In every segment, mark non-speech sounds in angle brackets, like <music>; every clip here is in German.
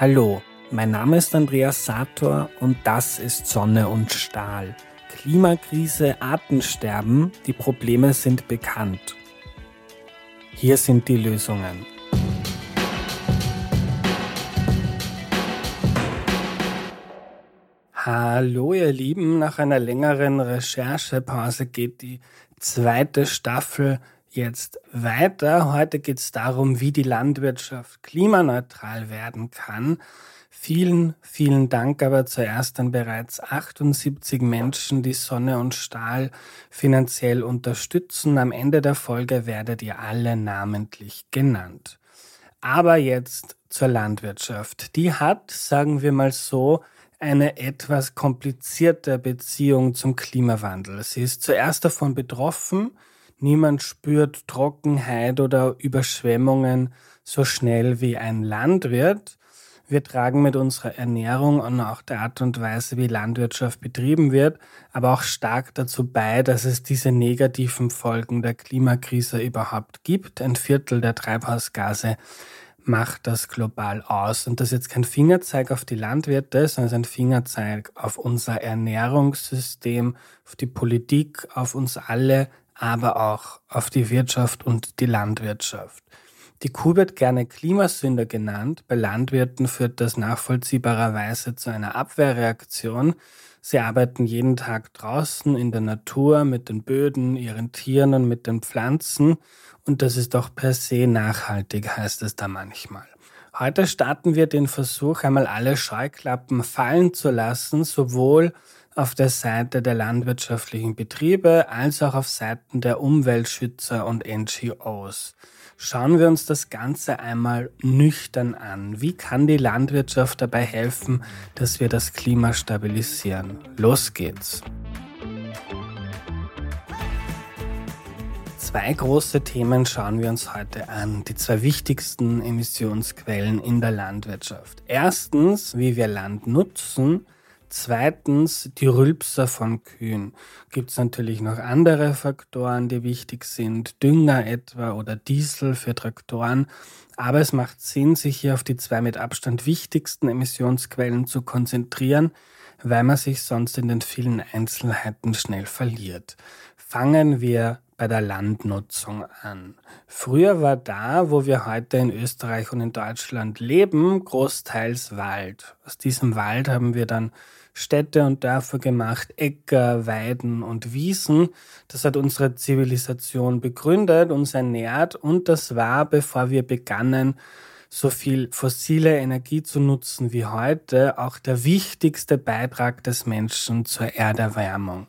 Hallo, mein Name ist Andreas Sator und das ist Sonne und Stahl. Klimakrise, Artensterben, die Probleme sind bekannt. Hier sind die Lösungen. Hallo ihr Lieben, nach einer längeren Recherchepause geht die zweite Staffel jetzt weiter. Heute geht es darum, wie die Landwirtschaft klimaneutral werden kann. Vielen, vielen Dank aber zuerst an bereits 78 Menschen, die Sonne und Stahl finanziell unterstützen. Am Ende der Folge werdet ihr alle namentlich genannt. Aber jetzt zur Landwirtschaft. Die hat, sagen wir mal so, eine etwas komplizierte Beziehung zum Klimawandel. Sie ist zuerst davon betroffen, niemand spürt Trockenheit oder Überschwemmungen so schnell wie ein Landwirt. Wir tragen mit unserer Ernährung und auch der Art und Weise, wie Landwirtschaft betrieben wird, aber auch stark dazu bei, dass es diese negativen Folgen der Klimakrise überhaupt gibt. Ein Viertel der Treibhausgase macht das global aus. Und das ist jetzt kein Fingerzeig auf die Landwirte, sondern ein Fingerzeig auf unser Ernährungssystem, auf die Politik, auf uns alle, aber auch auf die Wirtschaft und die Landwirtschaft. Die Kuh wird gerne Klimasünder genannt. Bei Landwirten führt das nachvollziehbarerweise zu einer Abwehrreaktion. Sie arbeiten jeden Tag draußen in der Natur mit den Böden, ihren Tieren und mit den Pflanzen und das ist doch per se nachhaltig, heißt es da manchmal. Heute starten wir den Versuch, einmal alle Scheuklappen fallen zu lassen, sowohl auf der Seite der landwirtschaftlichen Betriebe als auch auf Seiten der Umweltschützer und NGOs. Schauen wir uns das Ganze einmal nüchtern an. Wie kann die Landwirtschaft dabei helfen, dass wir das Klima stabilisieren? Los geht's. Zwei große Themen schauen wir uns heute an, die zwei wichtigsten Emissionsquellen in der Landwirtschaft. Erstens, wie wir Land nutzen. Zweitens, die Rülpser von Kühen. Gibt es natürlich noch andere Faktoren, die wichtig sind, Dünger etwa oder Diesel für Traktoren. Aber es macht Sinn, sich hier auf die zwei mit Abstand wichtigsten Emissionsquellen zu konzentrieren, weil man sich sonst in den vielen Einzelheiten schnell verliert. Fangen wir bei der Landnutzung an. Früher war da, wo wir heute in Österreich und in Deutschland leben, großteils Wald. Aus diesem Wald haben wir dann Städte und Dörfer gemacht, Äcker, Weiden und Wiesen. Das hat unsere Zivilisation begründet, uns ernährt und das war, bevor wir begannen, so viel fossile Energie zu nutzen wie heute, auch der wichtigste Beitrag des Menschen zur Erderwärmung.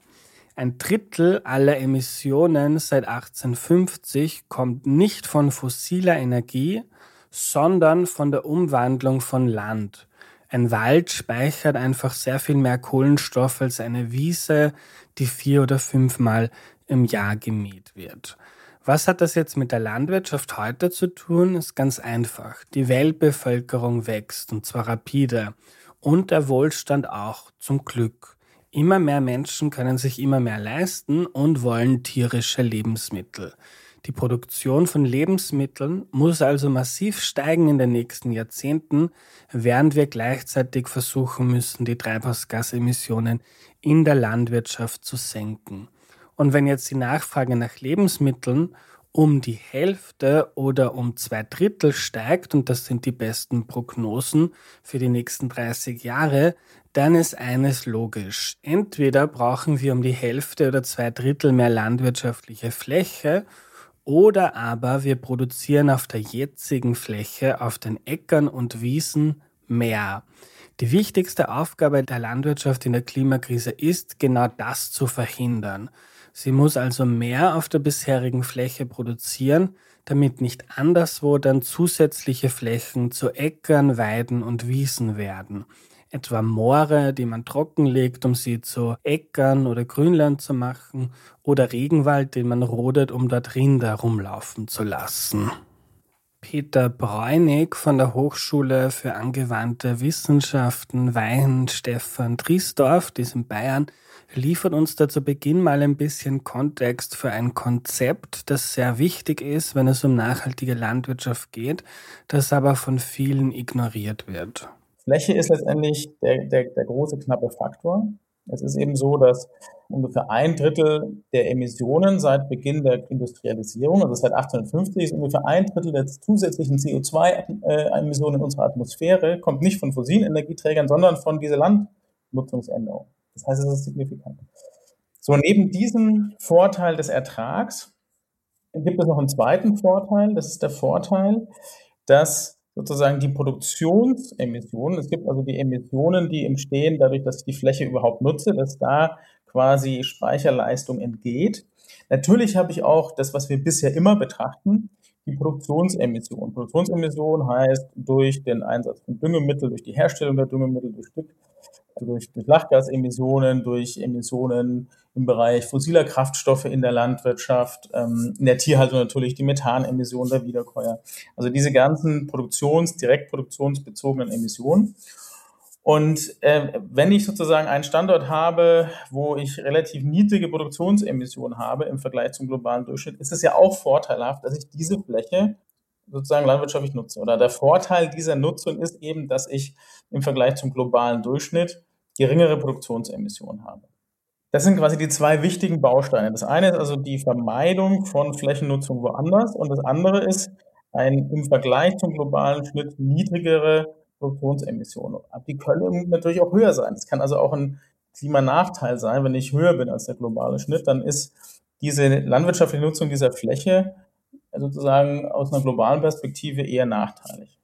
Ein Drittel aller Emissionen seit 1850 kommt nicht von fossiler Energie, sondern von der Umwandlung von Land. Ein Wald speichert einfach sehr viel mehr Kohlenstoff als eine Wiese, die vier oder fünfmal im Jahr gemäht wird. Was hat das jetzt mit der Landwirtschaft heute zu tun? Ist ganz einfach. Die Weltbevölkerung wächst und zwar rapide und der Wohlstand auch zum Glück. Immer mehr Menschen können sich immer mehr leisten und wollen tierische Lebensmittel. Die Produktion von Lebensmitteln muss also massiv steigen in den nächsten Jahrzehnten, während wir gleichzeitig versuchen müssen, die Treibhausgasemissionen in der Landwirtschaft zu senken. Und wenn jetzt die Nachfrage nach Lebensmitteln um die Hälfte oder um zwei Drittel steigt, und das sind die besten Prognosen für die nächsten 30 Jahre, dann ist eines logisch. Entweder brauchen wir um die Hälfte oder zwei Drittel mehr landwirtschaftliche Fläche oder aber wir produzieren auf der jetzigen Fläche, auf den Äckern und Wiesen mehr. Die wichtigste Aufgabe der Landwirtschaft in der Klimakrise ist, genau das zu verhindern. Sie muss also mehr auf der bisherigen Fläche produzieren, damit nicht anderswo dann zusätzliche Flächen zu Äckern, Weiden und Wiesen werden etwa Moore, die man trockenlegt, um sie zu Äckern oder Grünland zu machen, oder Regenwald, den man rodet, um dort Rinder rumlaufen zu lassen. Peter Bräunig von der Hochschule für angewandte Wissenschaften Wein Stefan Driesdorf, diesem Bayern, liefert uns da zu Beginn mal ein bisschen Kontext für ein Konzept, das sehr wichtig ist, wenn es um nachhaltige Landwirtschaft geht, das aber von vielen ignoriert wird. Fläche ist letztendlich der, der, der große knappe Faktor. Es ist eben so, dass ungefähr ein Drittel der Emissionen seit Beginn der Industrialisierung, also seit 1850, ist ungefähr ein Drittel der zusätzlichen CO2-Emissionen in unserer Atmosphäre, kommt nicht von fossilen Energieträgern, sondern von dieser Landnutzungsänderung. Das heißt, es ist signifikant. So, neben diesem Vorteil des Ertrags gibt es noch einen zweiten Vorteil. Das ist der Vorteil, dass sozusagen die Produktionsemissionen, es gibt also die Emissionen, die entstehen dadurch, dass ich die Fläche überhaupt nutze, dass da quasi Speicherleistung entgeht. Natürlich habe ich auch das, was wir bisher immer betrachten, die Produktionsemission. Produktionsemission heißt durch den Einsatz von Düngemittel, durch die Herstellung der Düngemittel, durch Stück, durch, durch Lachgasemissionen, durch Emissionen im Bereich fossiler Kraftstoffe in der Landwirtschaft, ähm, in der Tierhaltung natürlich die Methanemissionen der Wiederkäuer. Also diese ganzen Produktions-, direktproduktionsbezogenen Emissionen. Und äh, wenn ich sozusagen einen Standort habe, wo ich relativ niedrige Produktionsemissionen habe im Vergleich zum globalen Durchschnitt, ist es ja auch vorteilhaft, dass ich diese Fläche sozusagen landwirtschaftlich nutze. Oder der Vorteil dieser Nutzung ist eben, dass ich im Vergleich zum globalen Durchschnitt geringere Produktionsemissionen habe. Das sind quasi die zwei wichtigen Bausteine. Das eine ist also die Vermeidung von Flächennutzung woanders und das andere ist ein im Vergleich zum globalen Schnitt niedrigere Produktionsemissionen. Die können natürlich auch höher sein. Es kann also auch ein Klimanachteil sein, wenn ich höher bin als der globale Schnitt, dann ist diese landwirtschaftliche Nutzung dieser Fläche sozusagen aus einer globalen Perspektive eher nachteilig.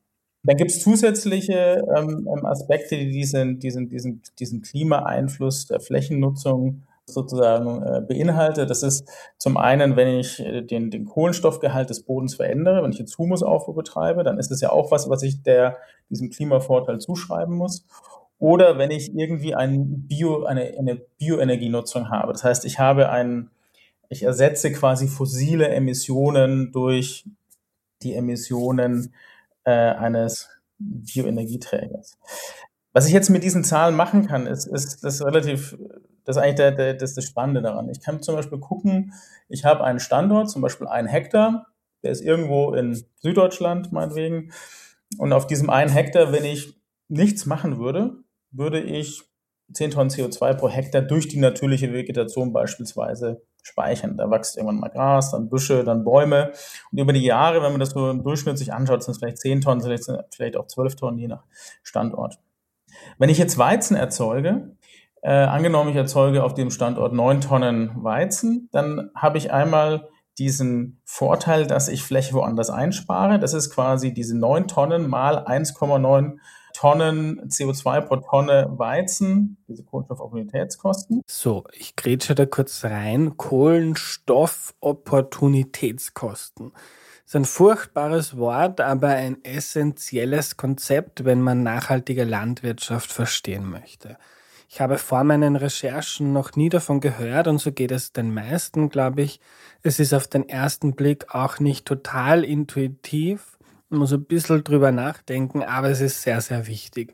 Dann gibt es zusätzliche ähm, ähm, Aspekte, die diesen, diesen, diesen, diesen Klimaeinfluss der Flächennutzung sozusagen äh, beinhaltet. Das ist zum einen, wenn ich äh, den, den Kohlenstoffgehalt des Bodens verändere, wenn ich jetzt Humusaufbau betreibe, dann ist es ja auch was, was ich der, diesem Klimavorteil zuschreiben muss. Oder wenn ich irgendwie ein Bio, eine, eine Bioenergienutzung habe. Das heißt, ich habe einen, ich ersetze quasi fossile Emissionen durch die Emissionen äh, eines Bioenergieträgers. Was ich jetzt mit diesen Zahlen machen kann, ist, ist das relativ, das ist eigentlich der, der, das, das Spannende daran. Ich kann zum Beispiel gucken, ich habe einen Standort, zum Beispiel einen Hektar, der ist irgendwo in Süddeutschland, meinetwegen. Und auf diesem einen Hektar, wenn ich nichts machen würde, würde ich 10 Tonnen CO2 pro Hektar durch die natürliche Vegetation beispielsweise speichern. Da wächst irgendwann mal Gras, dann Büsche, dann Bäume. Und über die Jahre, wenn man das so im Durchschnitt sich anschaut, sind es vielleicht 10 Tonnen, vielleicht, auch 12 Tonnen, je nach Standort. Wenn ich jetzt Weizen erzeuge, äh, angenommen, ich erzeuge auf dem Standort 9 Tonnen Weizen, dann habe ich einmal diesen Vorteil, dass ich Fläche woanders einspare. Das ist quasi diese 9 Tonnen mal 1,9 Tonnen CO2 pro Tonne Weizen, diese Kohlenstoffopportunitätskosten. So, ich grätsche da kurz rein. Kohlenstoffopportunitätskosten. Das ist ein furchtbares Wort, aber ein essentielles Konzept, wenn man nachhaltige Landwirtschaft verstehen möchte. Ich habe vor meinen Recherchen noch nie davon gehört und so geht es den meisten, glaube ich. Es ist auf den ersten Blick auch nicht total intuitiv muss ein bisschen drüber nachdenken, aber es ist sehr, sehr wichtig.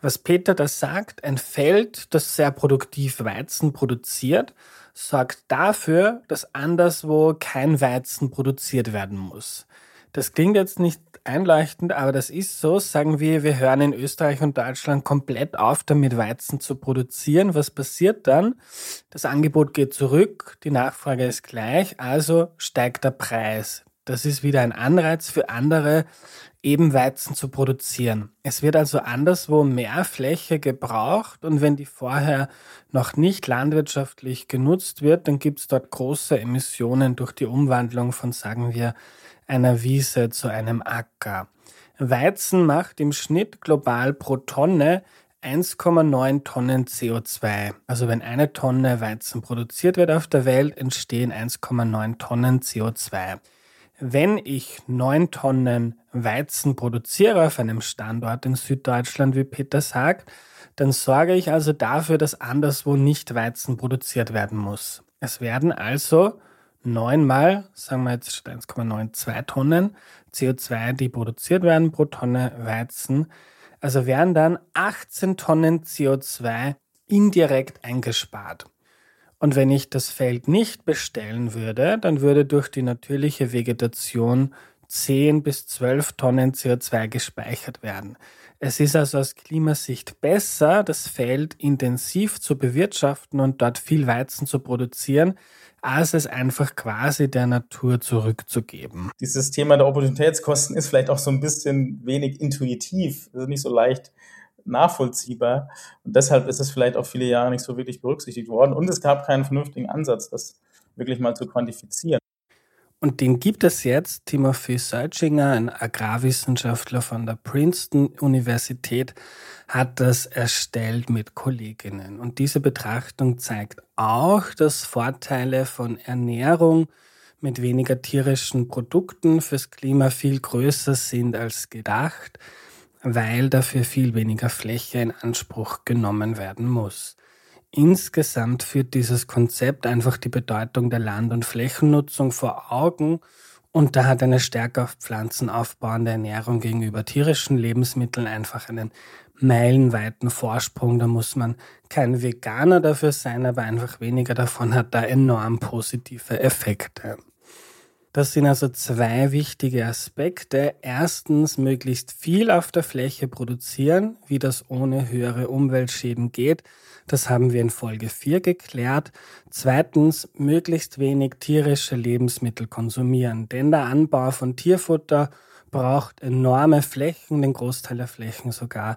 Was Peter da sagt, ein Feld, das sehr produktiv Weizen produziert, sorgt dafür, dass anderswo kein Weizen produziert werden muss. Das klingt jetzt nicht einleuchtend, aber das ist so. Sagen wir, wir hören in Österreich und Deutschland komplett auf, damit Weizen zu produzieren. Was passiert dann? Das Angebot geht zurück, die Nachfrage ist gleich, also steigt der Preis. Das ist wieder ein Anreiz für andere, eben Weizen zu produzieren. Es wird also anderswo mehr Fläche gebraucht und wenn die vorher noch nicht landwirtschaftlich genutzt wird, dann gibt es dort große Emissionen durch die Umwandlung von, sagen wir, einer Wiese zu einem Acker. Weizen macht im Schnitt global pro Tonne 1,9 Tonnen CO2. Also wenn eine Tonne Weizen produziert wird auf der Welt, entstehen 1,9 Tonnen CO2. Wenn ich neun Tonnen Weizen produziere auf einem Standort in Süddeutschland, wie Peter sagt, dann sorge ich also dafür, dass anderswo nicht Weizen produziert werden muss. Es werden also neunmal, sagen wir jetzt 1,92 Tonnen CO2, die produziert werden pro Tonne Weizen. Also werden dann 18 Tonnen CO2 indirekt eingespart. Und wenn ich das Feld nicht bestellen würde, dann würde durch die natürliche Vegetation 10 bis 12 Tonnen CO2 gespeichert werden. Es ist also aus Klimasicht besser, das Feld intensiv zu bewirtschaften und dort viel Weizen zu produzieren, als es einfach quasi der Natur zurückzugeben. Dieses Thema der Opportunitätskosten ist vielleicht auch so ein bisschen wenig intuitiv, also nicht so leicht nachvollziehbar. Und deshalb ist es vielleicht auch viele Jahre nicht so wirklich berücksichtigt worden. Und es gab keinen vernünftigen Ansatz, das wirklich mal zu quantifizieren. Und den gibt es jetzt. Timothy Searchinger, ein Agrarwissenschaftler von der Princeton Universität, hat das erstellt mit Kolleginnen. Und diese Betrachtung zeigt auch, dass Vorteile von Ernährung mit weniger tierischen Produkten fürs Klima viel größer sind als gedacht, weil dafür viel weniger Fläche in Anspruch genommen werden muss. Insgesamt führt dieses Konzept einfach die Bedeutung der Land- und Flächennutzung vor Augen und da hat eine stärker auf Pflanzen aufbauende Ernährung gegenüber tierischen Lebensmitteln einfach einen meilenweiten Vorsprung. Da muss man kein Veganer dafür sein, aber einfach weniger davon hat da enorm positive Effekte. Das sind also zwei wichtige Aspekte. Erstens, möglichst viel auf der Fläche produzieren, wie das ohne höhere Umweltschäden geht. Das haben wir in Folge 4 geklärt. Zweitens, möglichst wenig tierische Lebensmittel konsumieren, denn der Anbau von Tierfutter braucht enorme Flächen, den Großteil der Flächen sogar,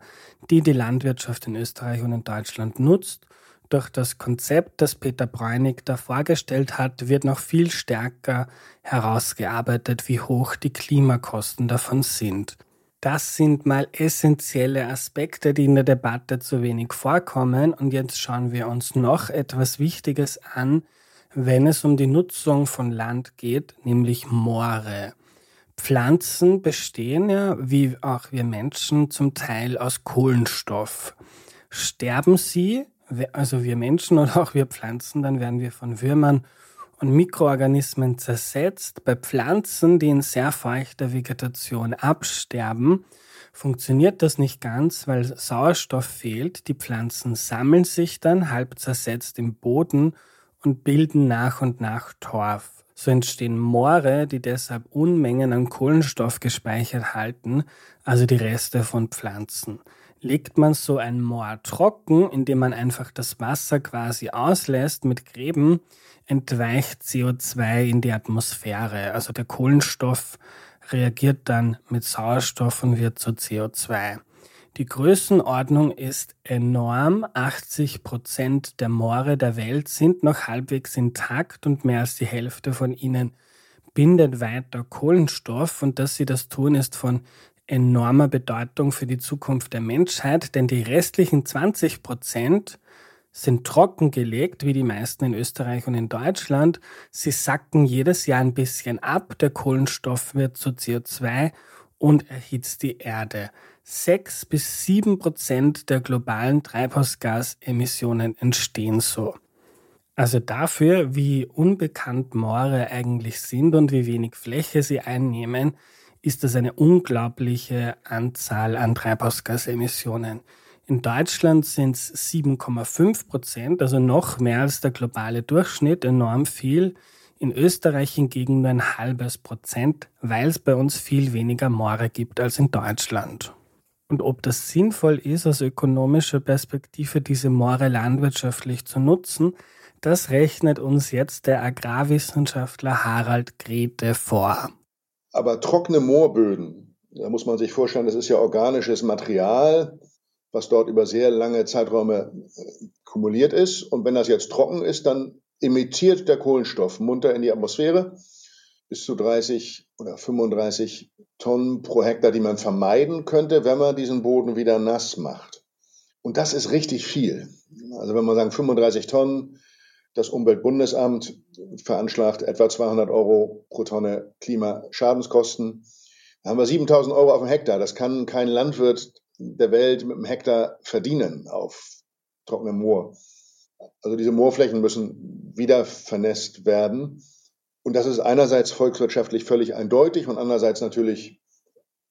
die die Landwirtschaft in Österreich und in Deutschland nutzt. Durch das Konzept, das Peter Bräunig da vorgestellt hat, wird noch viel stärker herausgearbeitet, wie hoch die Klimakosten davon sind. Das sind mal essentielle Aspekte, die in der Debatte zu wenig vorkommen. Und jetzt schauen wir uns noch etwas Wichtiges an, wenn es um die Nutzung von Land geht, nämlich Moore. Pflanzen bestehen ja, wie auch wir Menschen, zum Teil aus Kohlenstoff. Sterben sie, also wir Menschen oder auch wir Pflanzen, dann werden wir von Würmern und Mikroorganismen zersetzt. Bei Pflanzen, die in sehr feuchter Vegetation absterben, funktioniert das nicht ganz, weil Sauerstoff fehlt. Die Pflanzen sammeln sich dann halb zersetzt im Boden und bilden nach und nach Torf. So entstehen Moore, die deshalb Unmengen an Kohlenstoff gespeichert halten, also die Reste von Pflanzen. Legt man so ein Moor trocken, indem man einfach das Wasser quasi auslässt mit Gräben, entweicht CO2 in die Atmosphäre. Also der Kohlenstoff reagiert dann mit Sauerstoff und wird zu CO2. Die Größenordnung ist enorm. 80 Prozent der Moore der Welt sind noch halbwegs intakt und mehr als die Hälfte von ihnen bindet weiter Kohlenstoff. Und dass sie das tun, ist von enormer Bedeutung für die Zukunft der Menschheit, denn die restlichen 20 Prozent sind trockengelegt, wie die meisten in Österreich und in Deutschland. Sie sacken jedes Jahr ein bisschen ab. Der Kohlenstoff wird zu CO2 und erhitzt die Erde. Sechs bis sieben Prozent der globalen Treibhausgasemissionen entstehen so. Also dafür, wie unbekannt Moore eigentlich sind und wie wenig Fläche sie einnehmen, ist das eine unglaubliche Anzahl an Treibhausgasemissionen. In Deutschland sind es 7,5 Prozent, also noch mehr als der globale Durchschnitt, enorm viel. In Österreich hingegen nur ein halbes Prozent, weil es bei uns viel weniger Moore gibt als in Deutschland. Und ob das sinnvoll ist, aus ökonomischer Perspektive diese Moore landwirtschaftlich zu nutzen, das rechnet uns jetzt der Agrarwissenschaftler Harald Grete vor. Aber trockene Moorböden, da muss man sich vorstellen, das ist ja organisches Material, was dort über sehr lange Zeiträume äh, kumuliert ist. Und wenn das jetzt trocken ist, dann emittiert der Kohlenstoff munter in die Atmosphäre bis zu 30 oder 35 Tonnen pro Hektar, die man vermeiden könnte, wenn man diesen Boden wieder nass macht. Und das ist richtig viel. Also wenn man sagen 35 Tonnen, das Umweltbundesamt veranschlagt etwa 200 Euro pro Tonne Klimaschadenskosten. Da haben wir 7000 Euro auf dem Hektar. Das kann kein Landwirt der Welt mit einem Hektar verdienen auf trockenem Moor. Also diese Moorflächen müssen wieder vernässt werden. Und das ist einerseits volkswirtschaftlich völlig eindeutig und andererseits natürlich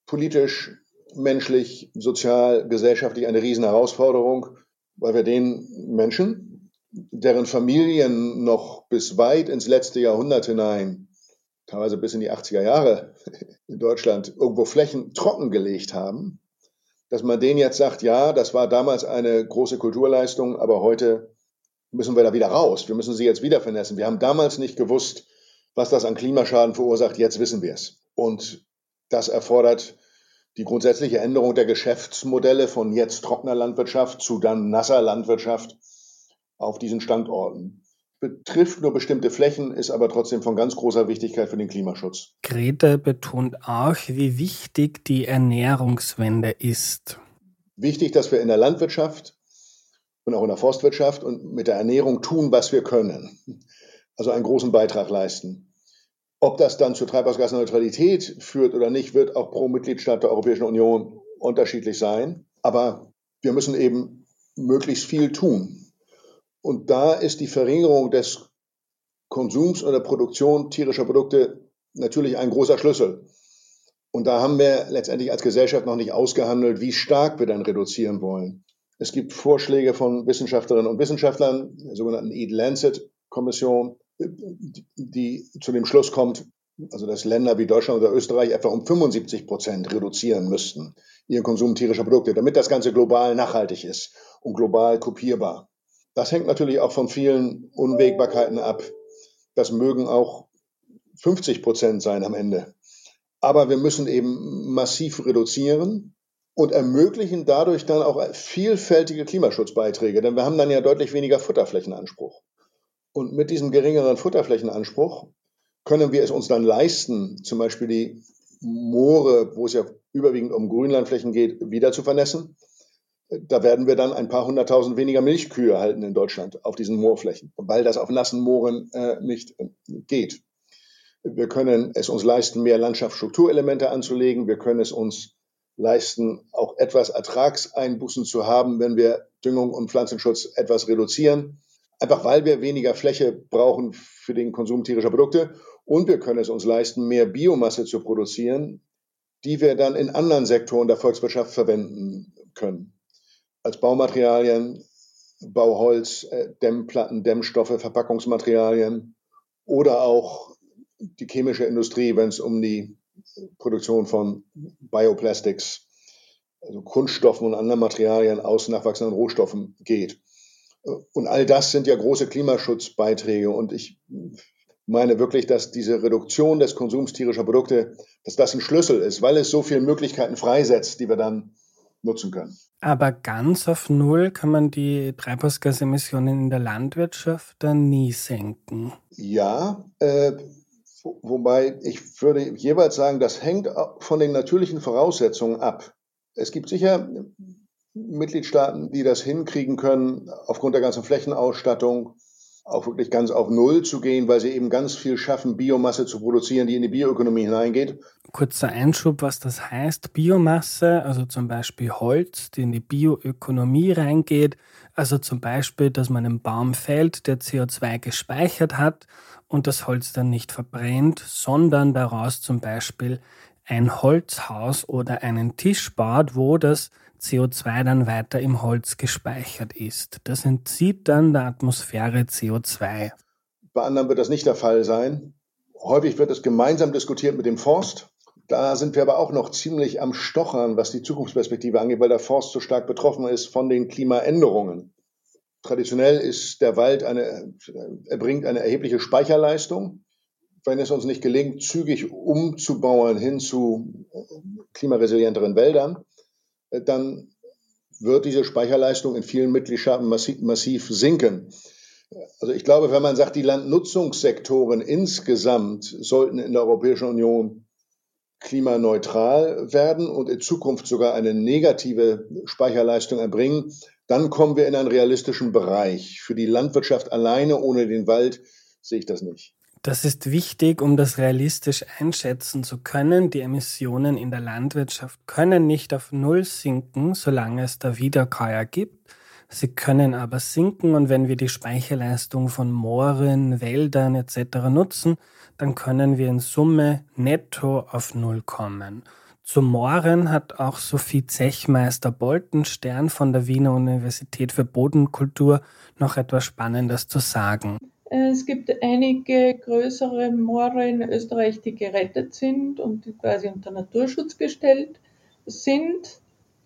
politisch, menschlich, sozial, gesellschaftlich eine Riesenherausforderung, weil wir den Menschen, deren Familien noch bis weit ins letzte Jahrhundert hinein teilweise bis in die 80er Jahre <laughs> in Deutschland irgendwo Flächen trockengelegt haben, dass man denen jetzt sagt, ja, das war damals eine große Kulturleistung, aber heute müssen wir da wieder raus. Wir müssen sie jetzt wieder vernässen. Wir haben damals nicht gewusst, was das an Klimaschaden verursacht. Jetzt wissen wir es. Und das erfordert die grundsätzliche Änderung der Geschäftsmodelle von jetzt trockener Landwirtschaft zu dann nasser Landwirtschaft auf diesen Standorten. Betrifft nur bestimmte Flächen, ist aber trotzdem von ganz großer Wichtigkeit für den Klimaschutz. Grete betont auch, wie wichtig die Ernährungswende ist. Wichtig, dass wir in der Landwirtschaft und auch in der Forstwirtschaft und mit der Ernährung tun, was wir können. Also einen großen Beitrag leisten. Ob das dann zur Treibhausgasneutralität führt oder nicht, wird auch pro Mitgliedstaat der Europäischen Union unterschiedlich sein. Aber wir müssen eben möglichst viel tun. Und da ist die Verringerung des Konsums oder Produktion tierischer Produkte natürlich ein großer Schlüssel. Und da haben wir letztendlich als Gesellschaft noch nicht ausgehandelt, wie stark wir dann reduzieren wollen. Es gibt Vorschläge von Wissenschaftlerinnen und Wissenschaftlern, der sogenannten EAT-Lancet-Kommission, die zu dem Schluss kommt, also dass Länder wie Deutschland oder Österreich etwa um 75 Prozent reduzieren müssten, ihren Konsum tierischer Produkte, damit das Ganze global nachhaltig ist und global kopierbar. Das hängt natürlich auch von vielen Unwägbarkeiten ab. Das mögen auch 50 Prozent sein am Ende. Aber wir müssen eben massiv reduzieren und ermöglichen dadurch dann auch vielfältige Klimaschutzbeiträge, denn wir haben dann ja deutlich weniger Futterflächenanspruch. Und mit diesem geringeren Futterflächenanspruch können wir es uns dann leisten, zum Beispiel die Moore, wo es ja überwiegend um Grünlandflächen geht, wieder zu vernässen. Da werden wir dann ein paar hunderttausend weniger Milchkühe halten in Deutschland auf diesen Moorflächen, weil das auf nassen Mooren äh, nicht äh, geht. Wir können es uns leisten, mehr Landschaftsstrukturelemente anzulegen. Wir können es uns leisten, auch etwas Ertragseinbußen zu haben, wenn wir Düngung und Pflanzenschutz etwas reduzieren. Einfach weil wir weniger Fläche brauchen für den Konsum tierischer Produkte. Und wir können es uns leisten, mehr Biomasse zu produzieren, die wir dann in anderen Sektoren der Volkswirtschaft verwenden können. Als Baumaterialien, Bauholz, äh, Dämmplatten, Dämmstoffe, Verpackungsmaterialien oder auch die chemische Industrie, wenn es um die Produktion von Bioplastics, also Kunststoffen und anderen Materialien aus nachwachsenden Rohstoffen geht. Und all das sind ja große Klimaschutzbeiträge. Und ich meine wirklich, dass diese Reduktion des Konsums tierischer Produkte, dass das ein Schlüssel ist, weil es so viele Möglichkeiten freisetzt, die wir dann nutzen können. Aber ganz auf Null kann man die Treibhausgasemissionen in der Landwirtschaft dann nie senken. Ja, äh, wobei ich würde jeweils sagen, das hängt von den natürlichen Voraussetzungen ab. Es gibt sicher Mitgliedstaaten, die das hinkriegen können, aufgrund der ganzen Flächenausstattung auch wirklich ganz auf Null zu gehen, weil sie eben ganz viel schaffen, Biomasse zu produzieren, die in die Bioökonomie hineingeht. Kurzer Einschub, was das heißt. Biomasse, also zum Beispiel Holz, die in die Bioökonomie reingeht. Also zum Beispiel, dass man einen Baum fällt, der CO2 gespeichert hat und das Holz dann nicht verbrennt, sondern daraus zum Beispiel ein Holzhaus oder einen Tisch baut, wo das CO2 dann weiter im Holz gespeichert ist. Das entzieht dann der Atmosphäre CO2. Bei anderen wird das nicht der Fall sein. Häufig wird es gemeinsam diskutiert mit dem Forst. Da sind wir aber auch noch ziemlich am Stochern, was die Zukunftsperspektive angeht, weil der Forst so stark betroffen ist von den Klimaänderungen. Traditionell ist der Wald eine, er bringt eine erhebliche Speicherleistung. Wenn es uns nicht gelingt, zügig umzubauen hin zu klimaresilienteren Wäldern, dann wird diese Speicherleistung in vielen Mitgliedstaaten massiv, massiv sinken. Also ich glaube, wenn man sagt, die Landnutzungssektoren insgesamt sollten in der Europäischen Union klimaneutral werden und in Zukunft sogar eine negative Speicherleistung erbringen, dann kommen wir in einen realistischen Bereich. Für die Landwirtschaft alleine ohne den Wald sehe ich das nicht. Das ist wichtig, um das realistisch einschätzen zu können. Die Emissionen in der Landwirtschaft können nicht auf Null sinken, solange es da Wiederkäuer gibt. Sie können aber sinken und wenn wir die Speicherleistung von Mooren, Wäldern etc. nutzen, dann können wir in Summe netto auf Null kommen. Zu Mooren hat auch Sophie Zechmeister Boltenstern von der Wiener Universität für Bodenkultur noch etwas Spannendes zu sagen. Es gibt einige größere Moore in Österreich, die gerettet sind und die quasi unter Naturschutz gestellt sind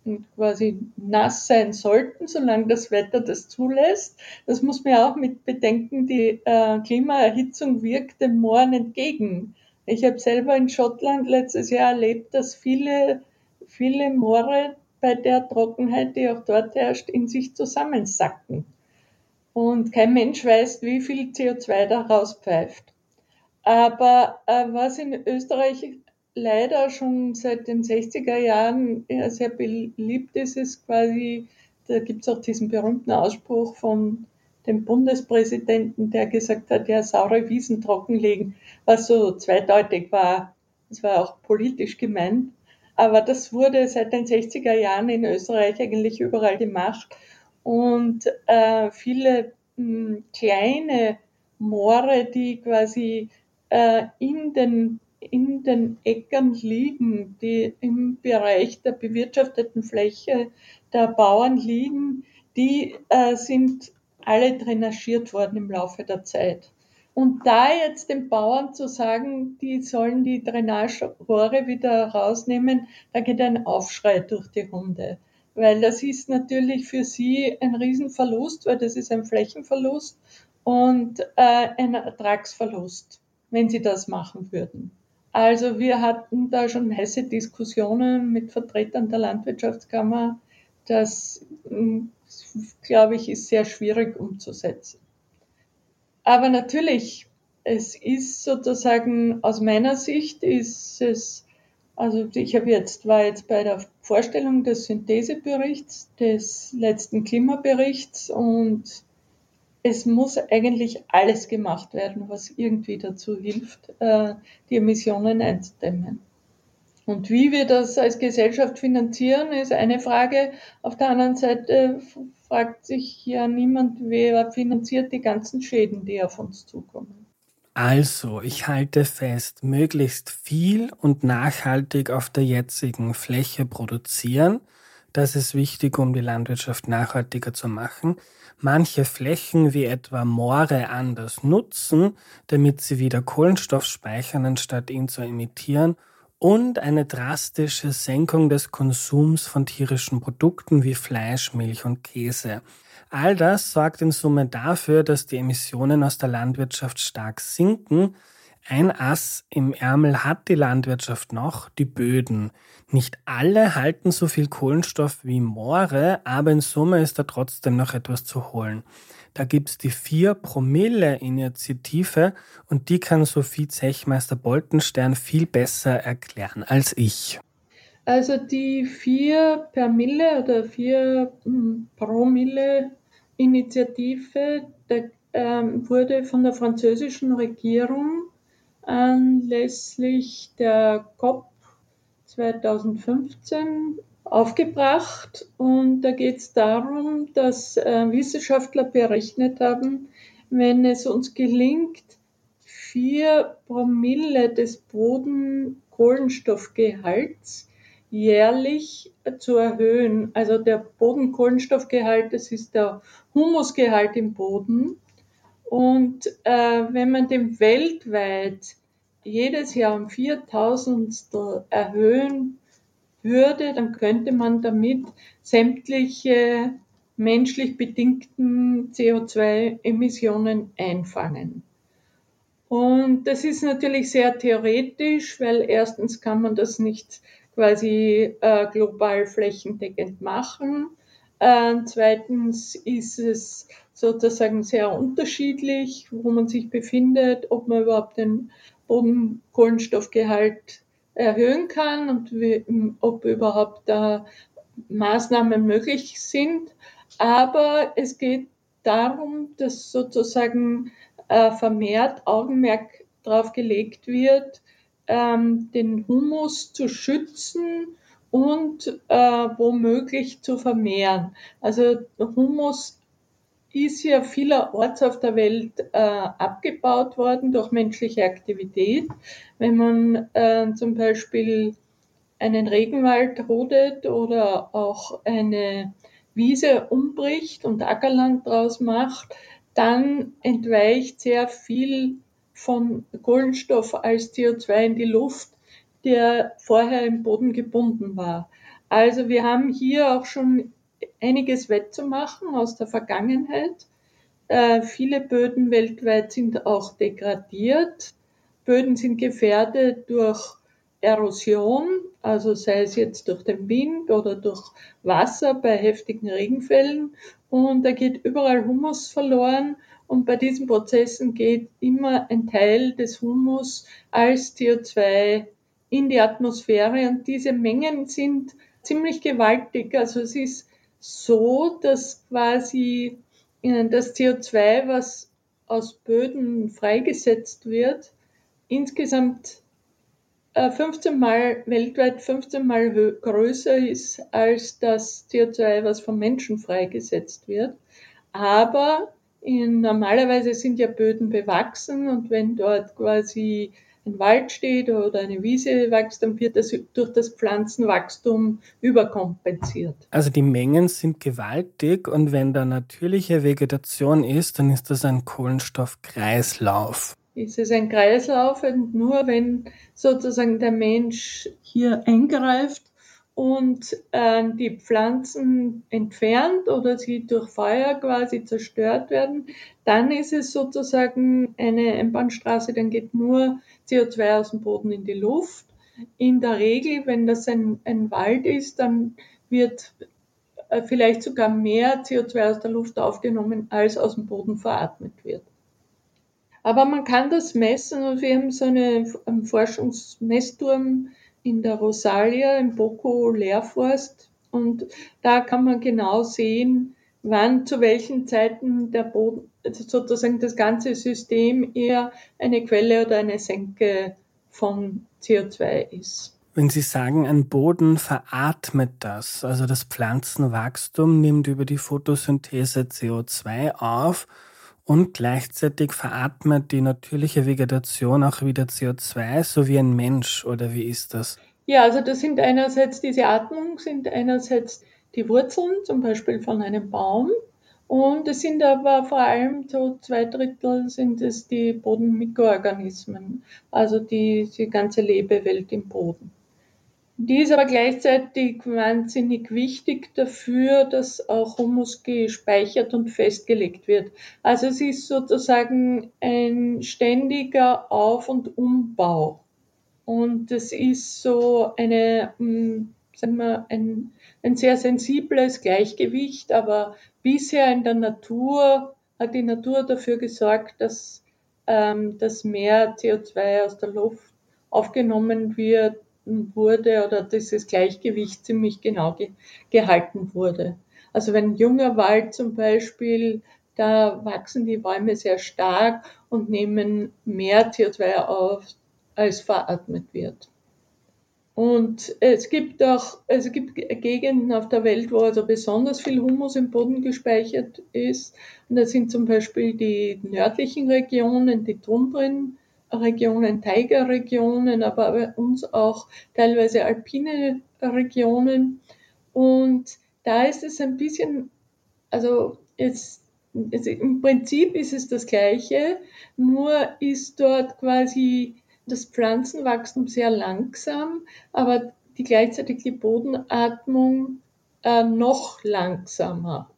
und quasi nass sein sollten, solange das Wetter das zulässt. Das muss man auch mit bedenken, die äh, Klimaerhitzung wirkt den Mooren entgegen. Ich habe selber in Schottland letztes Jahr erlebt, dass viele, viele Moore bei der Trockenheit, die auch dort herrscht, in sich zusammensacken und kein Mensch weiß, wie viel CO2 da rauspfeift. Aber äh, was in Österreich leider schon seit den 60er Jahren sehr beliebt ist, ist quasi, da gibt es auch diesen berühmten Ausspruch von dem Bundespräsidenten, der gesagt hat, ja, saure Wiesen trockenlegen, was so zweideutig war. Das war auch politisch gemeint. Aber das wurde seit den 60er Jahren in Österreich eigentlich überall gemacht. Und äh, viele mh, hm, kleine Moore, die quasi äh, in, den, in den Äckern liegen, die im Bereich der bewirtschafteten Fläche der Bauern liegen, die äh, sind alle drainagiert worden im Laufe der Zeit. Und da jetzt den Bauern zu sagen, die sollen die Drainagerohre wieder rausnehmen, da geht ein Aufschrei durch die Hunde weil das ist natürlich für sie ein Riesenverlust, weil das ist ein Flächenverlust und äh, ein Ertragsverlust, wenn sie das machen würden. Also wir hatten da schon heiße Diskussionen mit Vertretern der Landwirtschaftskammer. Das, hm, glaube ich, ist sehr schwierig umzusetzen. Aber natürlich, es ist sozusagen aus meiner Sicht ist es also ich habe jetzt, war jetzt bei der Vorstellung des Syntheseberichts, des letzten Klimaberichts und es muss eigentlich alles gemacht werden, was irgendwie dazu hilft, äh, die Emissionen einzudämmen. Und wie wir das als Gesellschaft finanzieren, ist eine Frage. Auf der anderen Seite fragt sich ja niemand, wer finanziert die ganzen Schäden, die auf uns zukommen. Also, ich halte fest, möglichst viel und nachhaltig auf der jetzigen Fläche produzieren. Das ist wichtig, um die Landwirtschaft nachhaltiger zu machen. Manche Flächen wie etwa Moore anders nutzen, damit sie wieder Kohlenstoff speichern, anstatt ihn zu emittieren. Und eine drastische Senkung des Konsums von tierischen Produkten wie Fleisch, Milch und Käse. All das sorgt in Summe dafür, dass die Emissionen aus der Landwirtschaft stark sinken. Ein Ass im Ärmel hat die Landwirtschaft noch, die Böden. Nicht alle halten so viel Kohlenstoff wie Moore, aber in Summe ist da trotzdem noch etwas zu holen. Da gibt's die 4-Promille-Initiative und die kann Sophie Zechmeister Boltenstern viel besser erklären als ich. Also die 4 per Mille oder 4 hm, Promille Initiative der, ähm, wurde von der französischen Regierung anlässlich der COP 2015 aufgebracht und da geht es darum, dass äh, Wissenschaftler berechnet haben, wenn es uns gelingt, vier Promille des Bodenkohlenstoffgehalts jährlich zu erhöhen. Also der Bodenkohlenstoffgehalt, das ist der Humusgehalt im Boden. Und äh, wenn man den weltweit jedes Jahr um 4000 erhöhen würde, dann könnte man damit sämtliche menschlich bedingten CO2-Emissionen einfangen. Und das ist natürlich sehr theoretisch, weil erstens kann man das nicht quasi äh, global flächendeckend machen. Äh, zweitens ist es sozusagen sehr unterschiedlich, wo man sich befindet, ob man überhaupt den Bodenkohlenstoffgehalt erhöhen kann und wie, ob überhaupt da Maßnahmen möglich sind. Aber es geht darum, dass sozusagen äh, vermehrt Augenmerk darauf gelegt wird, ähm, den Humus zu schützen und äh, womöglich zu vermehren. Also Humus ist ja vielerorts auf der Welt äh, abgebaut worden durch menschliche Aktivität. Wenn man äh, zum Beispiel einen Regenwald rodet oder auch eine Wiese umbricht und Ackerland draus macht, dann entweicht sehr viel von Kohlenstoff als CO2 in die Luft, der vorher im Boden gebunden war. Also wir haben hier auch schon einiges wettzumachen aus der Vergangenheit. Äh, viele Böden weltweit sind auch degradiert. Böden sind gefährdet durch Erosion, also sei es jetzt durch den Wind oder durch Wasser bei heftigen Regenfällen. Und da geht überall Humus verloren. Und bei diesen Prozessen geht immer ein Teil des Humus als CO2 in die Atmosphäre. Und diese Mengen sind ziemlich gewaltig. Also es ist so, dass quasi das CO2, was aus Böden freigesetzt wird, insgesamt 15 äh, Mal weltweit 15 Mal größer ist als das CO2, was vom Menschen freigesetzt wird. Aber in, normalerweise sind ja Böden bewachsen und wenn dort quasi ein Wald steht oder eine Wiese wächst, dann wird das durch das Pflanzenwachstum überkompensiert. Also die Mengen sind gewaltig und wenn da natürliche Vegetation ist, dann ist das ein Kohlenstoffkreislauf. Ist es ein Kreislauf und nur wenn sozusagen der Mensch hier eingreift und äh, die Pflanzen entfernt oder sie durch Feuer quasi zerstört werden, dann ist es sozusagen eine Einbahnstraße, dann geht nur CO2 aus dem Boden in die Luft. In der Regel, wenn das ein, ein Wald ist, dann wird äh, vielleicht sogar mehr CO2 aus der Luft aufgenommen, als aus dem Boden veratmet wird. Aber man kann das messen und wir haben so eine, einen Forschungsmessturm in der Rosalia im Boko Lehrforst und da kann man genau sehen, wann zu welchen Zeiten der Boden, also sozusagen das ganze System eher eine Quelle oder eine Senke von CO2 ist. Wenn Sie sagen, ein Boden veratmet das, also das Pflanzenwachstum nimmt über die Photosynthese CO2 auf und gleichzeitig veratmet die natürliche Vegetation auch wieder CO2, so wie ein Mensch, oder wie ist das? Ja, also das sind einerseits diese Atmung, sind einerseits die Wurzeln, zum Beispiel von einem Baum. Und es sind aber vor allem so zwei Drittel sind es die Bodenmikroorganismen, also die, die ganze Lebewelt im Boden. Die ist aber gleichzeitig wahnsinnig wichtig dafür, dass auch Humus gespeichert und festgelegt wird. Also es ist sozusagen ein ständiger Auf- und Umbau. Und es ist so eine, hm, sagen wir, ein, ein sehr sensibles Gleichgewicht, aber bisher in der Natur hat die Natur dafür gesorgt, dass, ähm, dass mehr CO2 aus der Luft aufgenommen wird wurde oder dieses Gleichgewicht ziemlich genau ge gehalten wurde. Also wenn junger Wald zum Beispiel, da wachsen die Bäume sehr stark und nehmen mehr CO2 auf, als veratmet wird. Und es gibt auch, also es gibt Gegenden auf der Welt, wo also besonders viel Humus im Boden gespeichert ist. Und das sind zum Beispiel die nördlichen Regionen, die Tundren, Regionen, Tigerregionen, aber bei uns auch teilweise alpine Regionen. Und da ist es ein bisschen, also jetzt, also im Prinzip ist es das Gleiche, nur ist dort quasi das Pflanzenwachstum sehr langsam, aber die gleichzeitig die Bodenatmung äh, noch langsamer.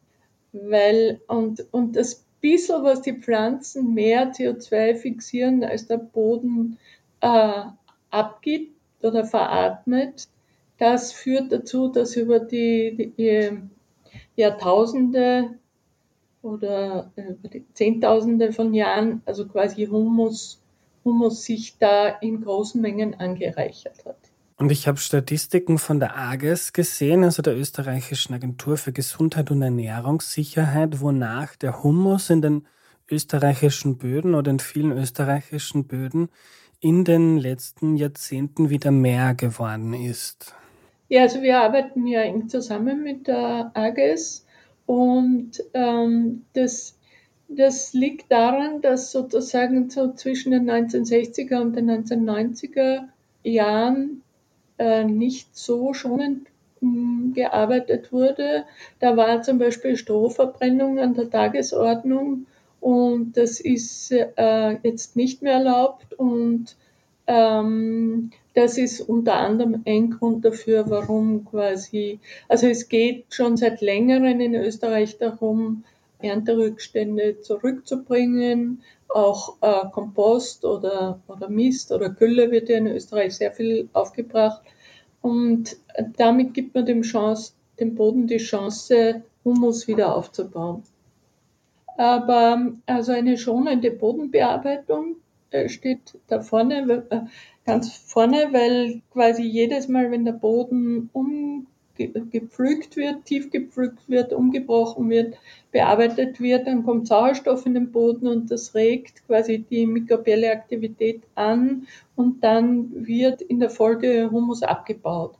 Weil, und, und das bisschen, was die Pflanzen mehr CO2 fixieren, als der Boden äh, abgibt oder veratmet, das führt dazu, dass über die, die Jahrtausende oder über die Zehntausende von Jahren, also quasi Humus, Humus sich da in großen Mengen angereichert hat. Und ich habe Statistiken von der AGES gesehen, also der österreichischen Agentur für Gesundheit und Ernährungssicherheit, wonach der Humus in den österreichischen Böden oder in vielen österreichischen Böden in den letzten Jahrzehnten wieder mehr geworden ist. Ja, also wir arbeiten ja eng zusammen mit der AGES und ähm, das, das liegt daran, dass sozusagen so zwischen den 1960er und den 1990er Jahren äh, nicht so schonend hm, gearbeitet wurde. Da war zum Beispiel Strohverbrennung an der Tagesordnung und das ist äh, jetzt nicht mehr erlaubt und ähm, das ist unter anderem ein Grund dafür, warum quasi, also es geht schon seit längerem in Österreich darum, Ernterückstände zurückzubringen. Auch äh, Kompost oder, oder Mist oder Gülle wird ja in Österreich sehr viel aufgebracht. Und damit gibt man dem, Chance, dem Boden die Chance, Humus wieder aufzubauen. Aber also eine schonende Bodenbearbeitung äh, steht da vorne, äh, ganz vorne, weil quasi jedes Mal, wenn der Boden umgepflügt wird, tief gepflügt wird, umgebrochen wird, bearbeitet wird, dann kommt Sauerstoff in den Boden und das regt quasi die mikrobielle Aktivität an und dann wird in der Folge Humus abgebaut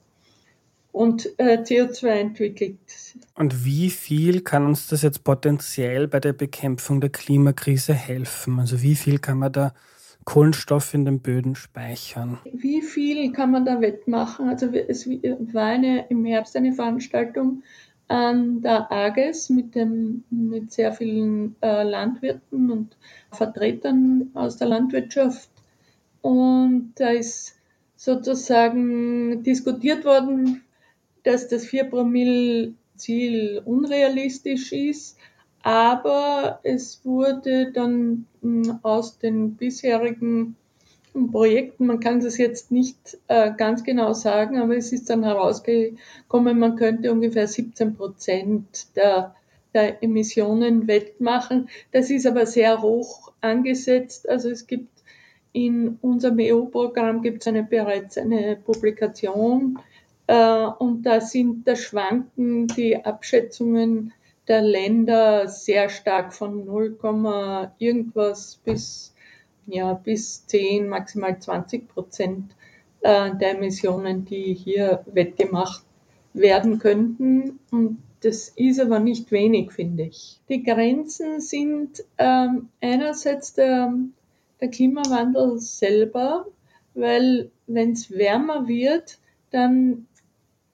und äh, CO2 entwickelt. Und wie viel kann uns das jetzt potenziell bei der Bekämpfung der Klimakrise helfen? Also wie viel kann man da Kohlenstoff in den Böden speichern? Wie viel kann man da wettmachen? Also es war eine, im Herbst eine Veranstaltung an der AGES mit, dem, mit sehr vielen äh, Landwirten und Vertretern aus der Landwirtschaft. Und da ist sozusagen diskutiert worden, dass das 4-Promille-Ziel unrealistisch ist, aber es wurde dann hm, aus den bisherigen Projekten, man kann das jetzt nicht äh, ganz genau sagen, aber es ist dann herausgekommen, man könnte ungefähr 17 Prozent der, der Emissionen wettmachen. Das ist aber sehr hoch angesetzt. Also es gibt in unserem EU-Programm gibt es eine, bereits eine Publikation, äh, und da sind, da schwanken die Abschätzungen der Länder sehr stark von 0, irgendwas bis, ja, bis 10, maximal 20 Prozent äh, der Emissionen, die hier wettgemacht werden könnten. Und das ist aber nicht wenig, finde ich. Die Grenzen sind ähm, einerseits der, der Klimawandel selber, weil wenn es wärmer wird, dann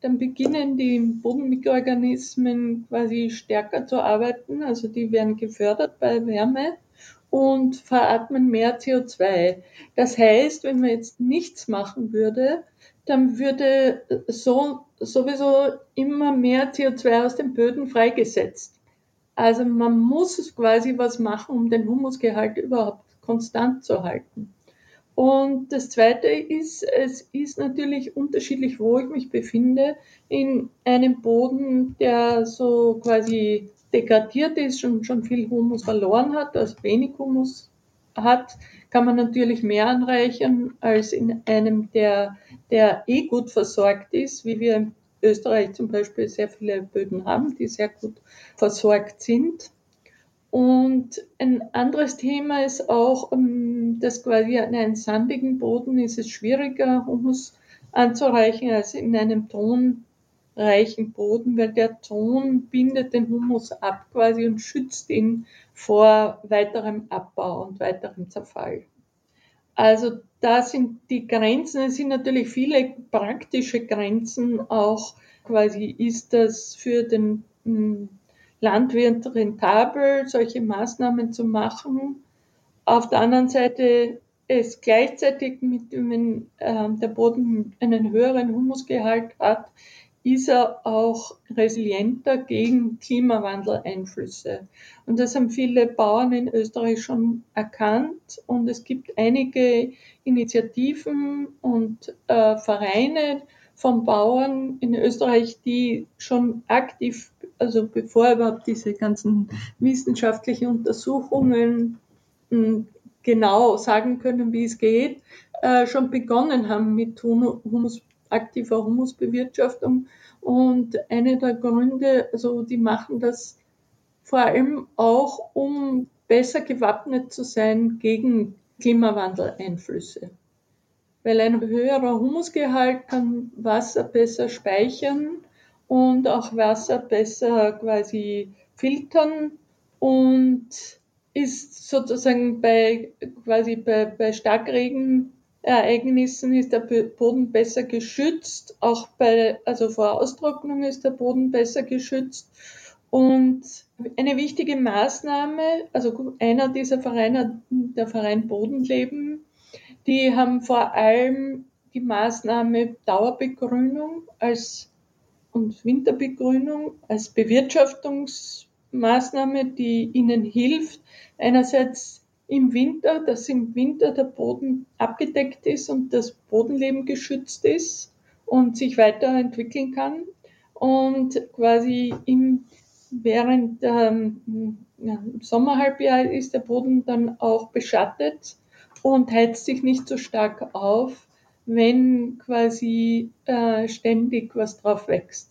dann beginnen die Bodenmikroorganismen quasi stärker zu arbeiten, also die werden gefördert bei Wärme und veratmen mehr CO2. Das heißt, wenn man jetzt nichts machen würde, dann würde so, sowieso immer mehr CO2 aus den Böden freigesetzt. Also man muss quasi was machen, um den Humusgehalt überhaupt konstant zu halten. Und das Zweite ist, es ist natürlich unterschiedlich, wo ich mich befinde. In einem Boden, der so quasi degradiert ist und schon viel Humus verloren hat, also wenig Humus hat, kann man natürlich mehr anreichern als in einem, der, der eh gut versorgt ist, wie wir in Österreich zum Beispiel sehr viele Böden haben, die sehr gut versorgt sind. Und ein anderes Thema ist auch, ähm, dass quasi an einem sandigen Boden ist es schwieriger, Humus anzureichen als in einem tonreichen Boden, weil der Ton bindet den Humus ab quasi und schützt ihn vor weiterem Abbau und weiterem Zerfall. Also da sind die Grenzen, es sind natürlich viele praktische Grenzen auch quasi ist das für den hm, Landwirt rentabel, solche Maßnahmen zu machen. Auf der anderen Seite es gleichzeitig mit, wenn äh, der Boden einen höheren Humusgehalt hat, ist er auch resilienter gegen Klimawandeleinflüsse. Und das haben viele Bauern in Österreich schon erkannt. Und es gibt einige Initiativen und äh, Vereine von Bauern in Österreich, die schon aktiv also bevor überhaupt diese ganzen wissenschaftlichen Untersuchungen hm, genau sagen können, wie es geht, äh, schon begonnen haben mit Humus, aktiver Humusbewirtschaftung. Und eine der Gründe, also die machen das vor allem auch, um besser gewappnet zu sein gegen Klimawandeleinflüsse. Weil ein höherer Humusgehalt kann Wasser besser speichern und auch Wasser besser quasi filtern und ist sozusagen bei quasi bei, bei Starkregenereignissen ist der Boden besser geschützt, auch bei also vor Austrocknung ist der Boden besser geschützt. Und Eine wichtige Maßnahme, also einer dieser Vereine, der Verein Bodenleben, die haben vor allem die Maßnahme Dauerbegrünung als und Winterbegrünung als Bewirtschaftungsmaßnahme, die ihnen hilft, einerseits im Winter, dass im Winter der Boden abgedeckt ist und das Bodenleben geschützt ist und sich weiterentwickeln kann. Und quasi im, während ähm, Sommerhalbjahr ist der Boden dann auch beschattet und heizt sich nicht so stark auf, wenn quasi äh, ständig was drauf wächst.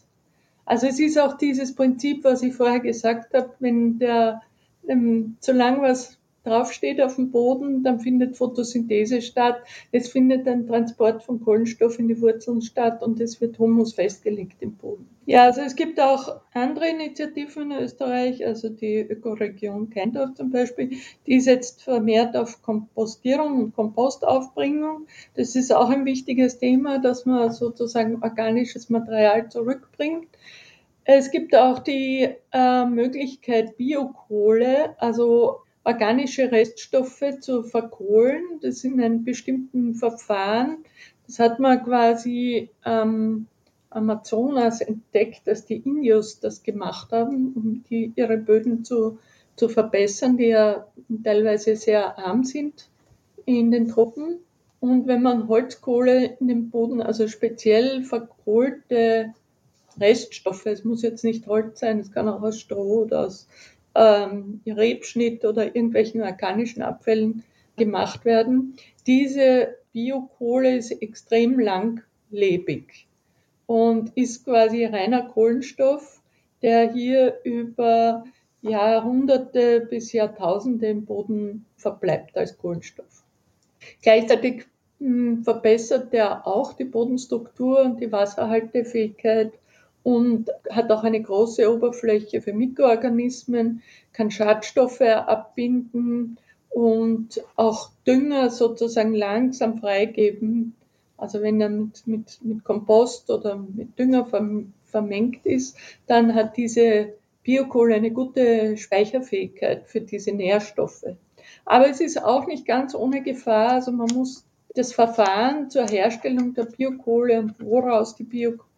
Also es ist auch dieses Prinzip, was ich vorher gesagt habe, wenn der, ähm, solange was draufsteht auf dem Boden, dann findet Photosynthese statt. Es findet ein Transport von Kohlenstoff in die Wurzeln statt und es wird Humus festgelegt im Boden. Ja, also es gibt auch andere Initiativen in Österreich, also die Ökoregion Keindorf zum Beispiel, die setzt vermehrt auf Kompostierung und Kompostaufbringung. Das ist auch ein wichtiges Thema, dass man sozusagen organisches Material zurückbringt. Es gibt auch die äh, Möglichkeit Biokohle, also organische Reststoffe zu verkohlen. Das in einem bestimmten Verfahren. Das hat man quasi am Amazonas entdeckt, dass die Inyos das gemacht haben, um die, ihre Böden zu, zu verbessern, die ja teilweise sehr arm sind in den Tropen. Und wenn man Holzkohle in den Boden, also speziell verkohlte Reststoffe, es muss jetzt nicht Holz sein, es kann auch aus Stroh oder aus ähm, Rebschnitt oder irgendwelchen organischen Abfällen gemacht werden. Diese Biokohle ist extrem langlebig und ist quasi reiner Kohlenstoff, der hier über Jahrhunderte bis Jahrtausende im Boden verbleibt als Kohlenstoff. Gleichzeitig hm, verbessert er auch die Bodenstruktur und die Wasserhaltefähigkeit und hat auch eine große Oberfläche für Mikroorganismen, kann Schadstoffe abbinden und auch Dünger sozusagen langsam freigeben. Also wenn er mit, mit, mit Kompost oder mit Dünger vermengt ist, dann hat diese Biokohle eine gute Speicherfähigkeit für diese Nährstoffe. Aber es ist auch nicht ganz ohne Gefahr. Also man muss das Verfahren zur Herstellung der Biokohle und woraus die Biokohle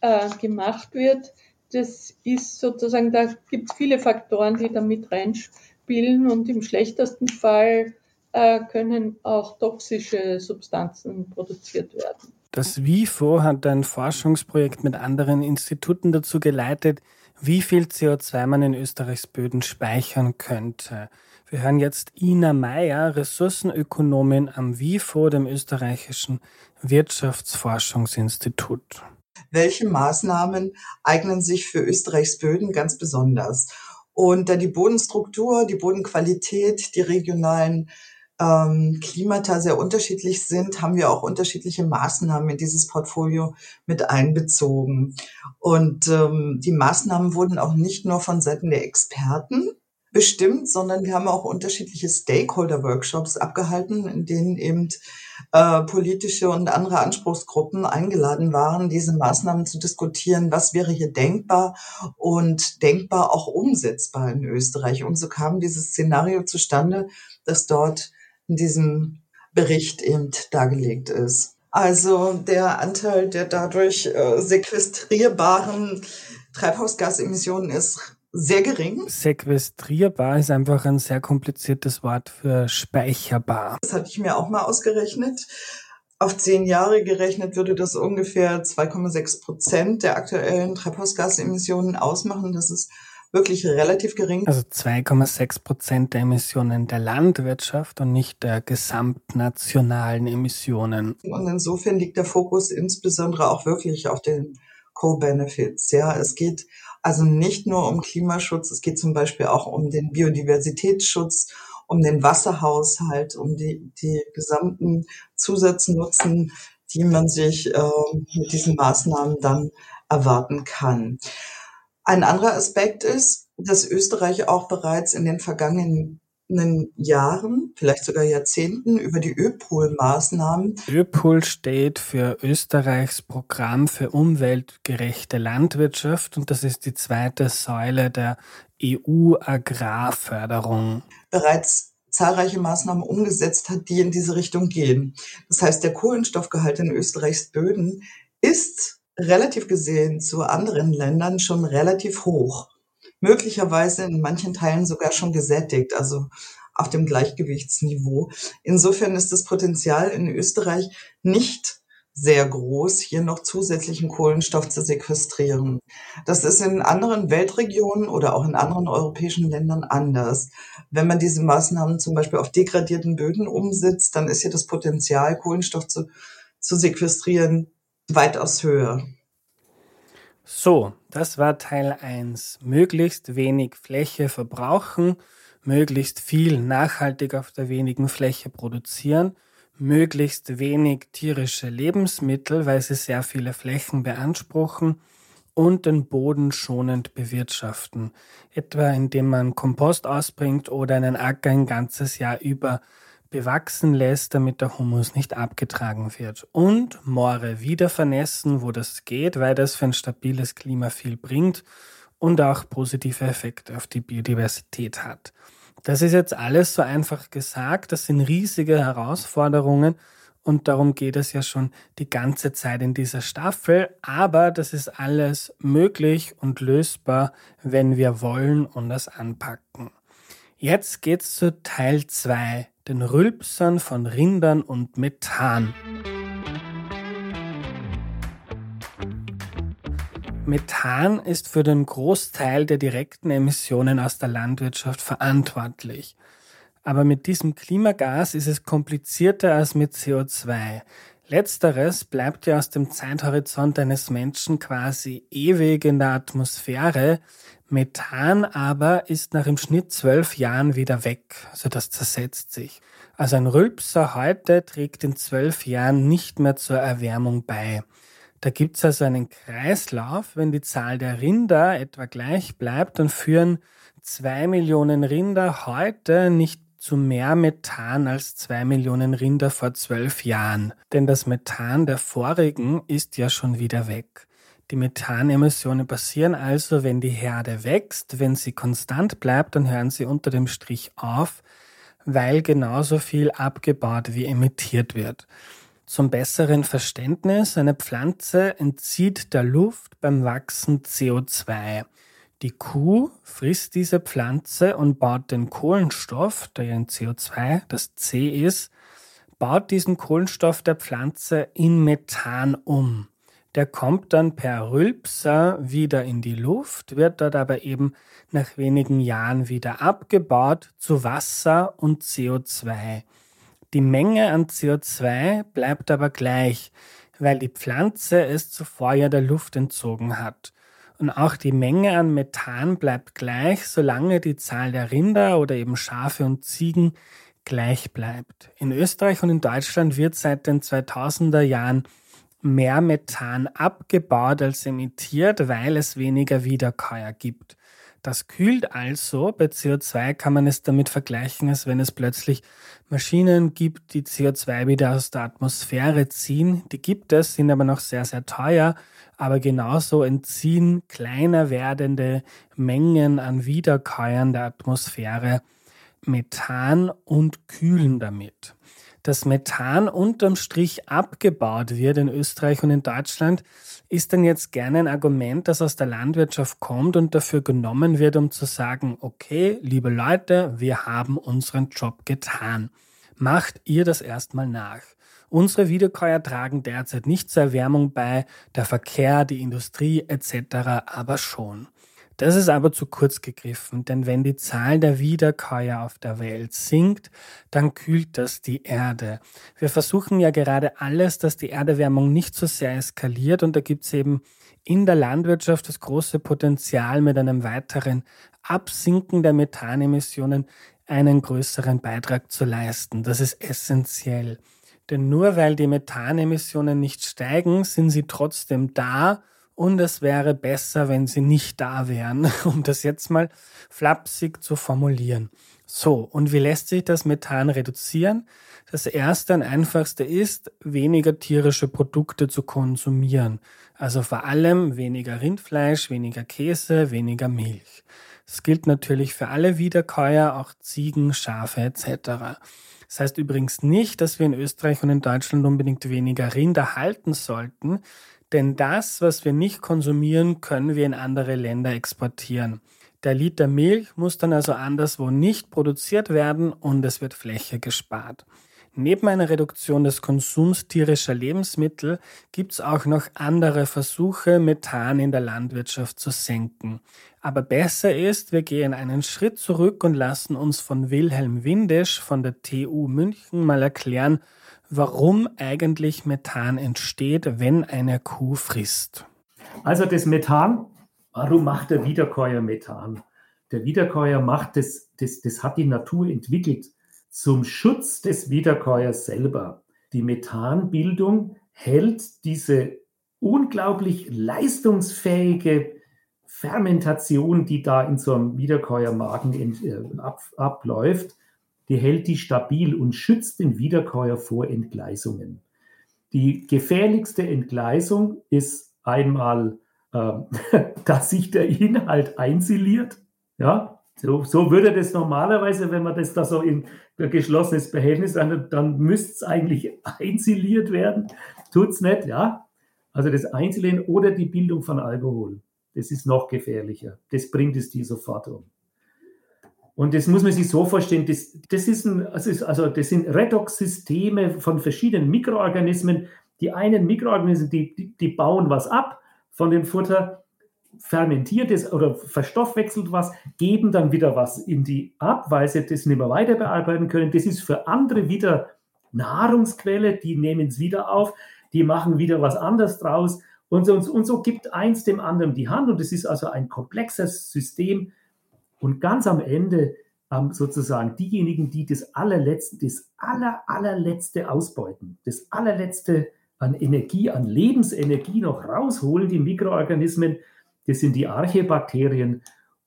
äh, gemacht wird, das ist sozusagen, da gibt es viele Faktoren, die da mit reinspielen und im schlechtesten Fall äh, können auch toxische Substanzen produziert werden. Das WIFO hat ein Forschungsprojekt mit anderen Instituten dazu geleitet, wie viel CO2 man in Österreichs Böden speichern könnte. Wir hören jetzt Ina Meyer, Ressourcenökonomin am WIFO, dem österreichischen Wirtschaftsforschungsinstitut welche Maßnahmen eignen sich für Österreichs Böden ganz besonders. Und da die Bodenstruktur, die Bodenqualität, die regionalen ähm, Klimata sehr unterschiedlich sind, haben wir auch unterschiedliche Maßnahmen in dieses Portfolio mit einbezogen. Und ähm, die Maßnahmen wurden auch nicht nur von Seiten der Experten bestimmt, sondern wir haben auch unterschiedliche Stakeholder-Workshops abgehalten, in denen eben äh, politische und andere Anspruchsgruppen eingeladen waren, diese Maßnahmen zu diskutieren, was wäre hier denkbar und denkbar auch umsetzbar in Österreich. Und so kam dieses Szenario zustande, das dort in diesem Bericht eben dargelegt ist. Also der Anteil der dadurch äh, sequestrierbaren Treibhausgasemissionen ist sehr gering. Sequestrierbar ist einfach ein sehr kompliziertes Wort für speicherbar. Das hatte ich mir auch mal ausgerechnet. Auf zehn Jahre gerechnet würde das ungefähr 2,6 Prozent der aktuellen Treibhausgasemissionen ausmachen. Das ist wirklich relativ gering. Also 2,6 Prozent der Emissionen der Landwirtschaft und nicht der gesamtnationalen Emissionen. Und insofern liegt der Fokus insbesondere auch wirklich auf den Co-Benefits. Ja, es geht also nicht nur um Klimaschutz, es geht zum Beispiel auch um den Biodiversitätsschutz, um den Wasserhaushalt, um die, die gesamten Zusatznutzen, die man sich äh, mit diesen Maßnahmen dann erwarten kann. Ein anderer Aspekt ist, dass Österreich auch bereits in den vergangenen vergangenen Jahren, vielleicht sogar Jahrzehnten über die ÖPOL-Maßnahmen. ÖPOL steht für Österreichs Programm für umweltgerechte Landwirtschaft und das ist die zweite Säule der EU-Agrarförderung. Bereits zahlreiche Maßnahmen umgesetzt hat, die in diese Richtung gehen. Das heißt, der Kohlenstoffgehalt in Österreichs Böden ist relativ gesehen zu anderen Ländern schon relativ hoch möglicherweise in manchen Teilen sogar schon gesättigt, also auf dem Gleichgewichtsniveau. Insofern ist das Potenzial in Österreich nicht sehr groß, hier noch zusätzlichen Kohlenstoff zu sequestrieren. Das ist in anderen Weltregionen oder auch in anderen europäischen Ländern anders. Wenn man diese Maßnahmen zum Beispiel auf degradierten Böden umsetzt, dann ist hier das Potenzial, Kohlenstoff zu, zu sequestrieren, weitaus höher. So, das war Teil 1. Möglichst wenig Fläche verbrauchen, möglichst viel nachhaltig auf der wenigen Fläche produzieren, möglichst wenig tierische Lebensmittel, weil sie sehr viele Flächen beanspruchen und den Boden schonend bewirtschaften, etwa indem man Kompost ausbringt oder einen Acker ein ganzes Jahr über bewachsen lässt, damit der Humus nicht abgetragen wird. Und Moore wieder vernässen, wo das geht, weil das für ein stabiles Klima viel bringt und auch positive Effekte auf die Biodiversität hat. Das ist jetzt alles so einfach gesagt, das sind riesige Herausforderungen und darum geht es ja schon die ganze Zeit in dieser Staffel, aber das ist alles möglich und lösbar, wenn wir wollen und das anpacken. Jetzt geht's zu Teil 2 den Rülpsern von Rindern und Methan. Methan ist für den Großteil der direkten Emissionen aus der Landwirtschaft verantwortlich. Aber mit diesem Klimagas ist es komplizierter als mit CO2. Letzteres bleibt ja aus dem Zeithorizont eines Menschen quasi ewig in der Atmosphäre, Methan aber ist nach im Schnitt zwölf Jahren wieder weg, also das zersetzt sich. Also ein Rülpser heute trägt in zwölf Jahren nicht mehr zur Erwärmung bei. Da gibt's also einen Kreislauf, wenn die Zahl der Rinder etwa gleich bleibt, dann führen zwei Millionen Rinder heute nicht zu mehr Methan als zwei Millionen Rinder vor zwölf Jahren. Denn das Methan der vorigen ist ja schon wieder weg. Die Methanemissionen passieren also, wenn die Herde wächst. Wenn sie konstant bleibt, dann hören sie unter dem Strich auf, weil genauso viel abgebaut wie emittiert wird. Zum besseren Verständnis, eine Pflanze entzieht der Luft beim Wachsen CO2. Die Kuh frisst diese Pflanze und baut den Kohlenstoff, der ja in CO2 das C ist, baut diesen Kohlenstoff der Pflanze in Methan um. Der kommt dann per Rülpser wieder in die Luft, wird dort aber eben nach wenigen Jahren wieder abgebaut zu Wasser und CO2. Die Menge an CO2 bleibt aber gleich, weil die Pflanze es zuvor ja der Luft entzogen hat. Und auch die Menge an Methan bleibt gleich, solange die Zahl der Rinder oder eben Schafe und Ziegen gleich bleibt. In Österreich und in Deutschland wird seit den 2000er Jahren mehr Methan abgebaut als emittiert, weil es weniger Wiederkäuer gibt. Das kühlt also. Bei CO2 kann man es damit vergleichen, als wenn es plötzlich Maschinen gibt, die CO2 wieder aus der Atmosphäre ziehen. Die gibt es, sind aber noch sehr, sehr teuer. Aber genauso entziehen kleiner werdende Mengen an Wiederkäuern der Atmosphäre Methan und kühlen damit dass Methan unterm Strich abgebaut wird in Österreich und in Deutschland, ist dann jetzt gerne ein Argument, das aus der Landwirtschaft kommt und dafür genommen wird, um zu sagen, okay, liebe Leute, wir haben unseren Job getan. Macht ihr das erstmal nach. Unsere Wiederkäuer tragen derzeit nicht zur Erwärmung bei, der Verkehr, die Industrie etc. aber schon. Das ist aber zu kurz gegriffen, denn wenn die Zahl der Wiederkäuer auf der Welt sinkt, dann kühlt das die Erde. Wir versuchen ja gerade alles, dass die Erderwärmung nicht so sehr eskaliert und da gibt es eben in der Landwirtschaft das große Potenzial mit einem weiteren Absinken der Methanemissionen einen größeren Beitrag zu leisten. Das ist essentiell. Denn nur weil die Methanemissionen nicht steigen, sind sie trotzdem da und es wäre besser, wenn sie nicht da wären, <laughs> um das jetzt mal flapsig zu formulieren. So, und wie lässt sich das Methan reduzieren? Das erste und einfachste ist, weniger tierische Produkte zu konsumieren. Also vor allem weniger Rindfleisch, weniger Käse, weniger Milch. Das gilt natürlich für alle Wiederkäuer, auch Ziegen, Schafe etc. Das heißt übrigens nicht, dass wir in Österreich und in Deutschland unbedingt weniger Rinder halten sollten, denn das, was wir nicht konsumieren, können wir in andere Länder exportieren. Der Liter Milch muss dann also anderswo nicht produziert werden und es wird Fläche gespart. Neben einer Reduktion des Konsums tierischer Lebensmittel gibt es auch noch andere Versuche, Methan in der Landwirtschaft zu senken. Aber besser ist, wir gehen einen Schritt zurück und lassen uns von Wilhelm Windisch von der TU München mal erklären, warum eigentlich Methan entsteht, wenn eine Kuh frisst. Also das Methan, warum macht der Wiederkäuer Methan? Der Wiederkäuer macht das, das, das hat die Natur entwickelt zum Schutz des Wiederkäuers selber. Die Methanbildung hält diese unglaublich leistungsfähige Fermentation, die da in so einem Wiederkäuermagen äh, ab, abläuft, die hält die stabil und schützt den Wiederkäuer vor Entgleisungen. Die gefährlichste Entgleisung ist einmal, äh, <laughs> dass sich der Inhalt einsiliert. Ja, so, so würde das normalerweise, wenn man das da so in geschlossenes Behältnis, dann, dann müsste es eigentlich <laughs> einsiliert werden. Tut es nicht, ja. Also das Einsilieren oder die Bildung von Alkohol, das ist noch gefährlicher. Das bringt es dir sofort um. Und das muss man sich so vorstellen, das, das, ist ein, also, also das sind Redox-Systeme von verschiedenen Mikroorganismen. Die einen Mikroorganismen, die, die, die bauen was ab von dem Futter fermentiert es oder verstoffwechselt was, geben dann wieder was in die ab, weil sie das nicht mehr weiter bearbeiten können. Das ist für andere wieder Nahrungsquelle, die nehmen es wieder auf, die machen wieder was anderes draus. Und so, und so gibt eins dem anderen die Hand. Und es ist also ein komplexes System. Und ganz am Ende ähm, sozusagen diejenigen, die das allerletzte, das aller, allerletzte ausbeuten, das allerletzte an Energie, an Lebensenergie noch rausholen, die Mikroorganismen, das sind die Archebakterien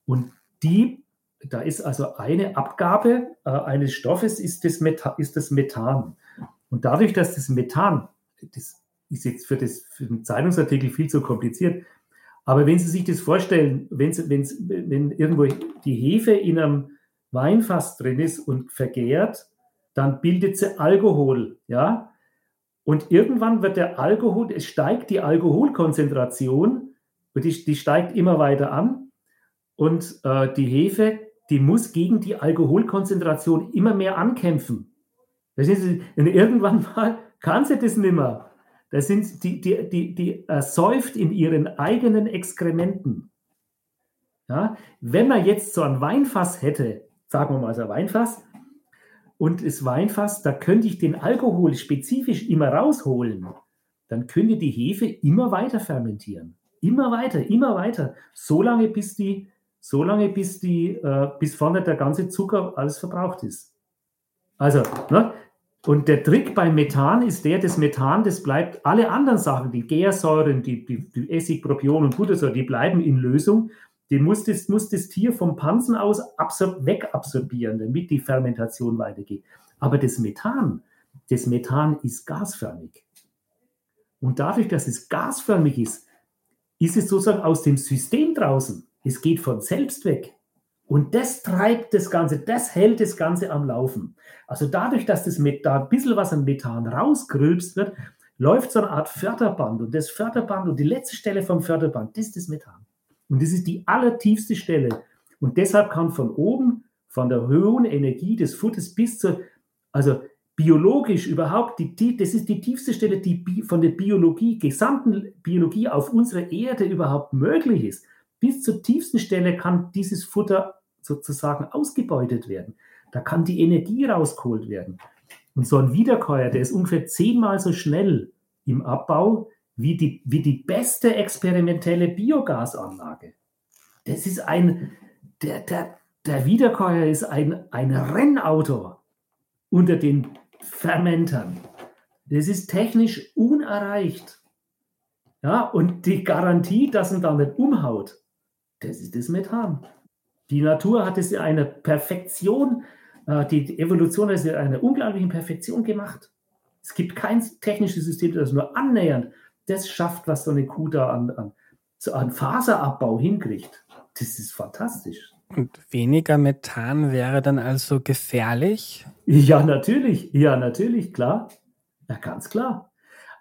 und die, da ist also eine Abgabe äh, eines Stoffes, ist das, Methan, ist das Methan. Und dadurch, dass das Methan, das ist jetzt für, das, für den Zeitungsartikel viel zu kompliziert, aber wenn Sie sich das vorstellen, wenn's, wenn's, wenn irgendwo die Hefe in einem Weinfass drin ist und vergärt, dann bildet sie Alkohol, ja. Und irgendwann wird der Alkohol, es steigt die Alkoholkonzentration und die, die steigt immer weiter an. Und äh, die Hefe, die muss gegen die Alkoholkonzentration immer mehr ankämpfen. Das ist, und irgendwann mal <laughs> kann sie das nicht mehr. Das sind die, die, die, die ersäuft in ihren eigenen Exkrementen. Ja? Wenn man jetzt so ein Weinfass hätte, sagen wir mal so ein Weinfass, und das Weinfass, da könnte ich den Alkohol spezifisch immer rausholen, dann könnte die Hefe immer weiter fermentieren. Immer weiter, immer weiter. So lange, bis die, so lange, bis die, äh, bis vorne der ganze Zucker alles verbraucht ist. Also, ne? Und der Trick beim Methan ist der, das Methan, das bleibt, alle anderen Sachen, die Gärsäuren, die, die, die Essig, Propion und Buttersäure, die bleiben in Lösung. Die muss das, muss das Tier vom Pansen aus absor wegabsorbieren, damit die Fermentation weitergeht. Aber das Methan, das Methan ist gasförmig. Und dadurch, dass es gasförmig ist, ist es sozusagen aus dem System draußen. Es geht von selbst weg. Und das treibt das Ganze, das hält das Ganze am Laufen. Also dadurch, dass das mit, da ein bisschen was an Methan rausgrülpst wird, läuft so eine Art Förderband. Und das Förderband und die letzte Stelle vom Förderband, das ist das Methan. Und das ist die allertiefste Stelle. Und deshalb kann von oben, von der hohen Energie des Futters bis zur, also biologisch überhaupt, die, das ist die tiefste Stelle, die von der Biologie, gesamten Biologie auf unserer Erde überhaupt möglich ist. Bis zur tiefsten Stelle kann dieses Futter sozusagen ausgebeutet werden. Da kann die Energie rausgeholt werden. Und so ein Wiederkäuer, der ist ungefähr zehnmal so schnell im Abbau wie die, wie die beste experimentelle Biogasanlage. Das ist ein, der, der, der Wiederkäuer ist ein, ein Rennauto unter den Fermentern. Das ist technisch unerreicht. Ja, und die Garantie, dass man damit umhaut, das ist das Methan. Die Natur hat es in einer Perfektion, äh, die Evolution hat es in einer unglaublichen Perfektion gemacht. Es gibt kein technisches System, das nur annähernd das schafft, was so eine Kuh da an, an, an Faserabbau hinkriegt. Das ist fantastisch. Und weniger Methan wäre dann also gefährlich? Ja, natürlich. Ja, natürlich, klar. Ja, ganz klar.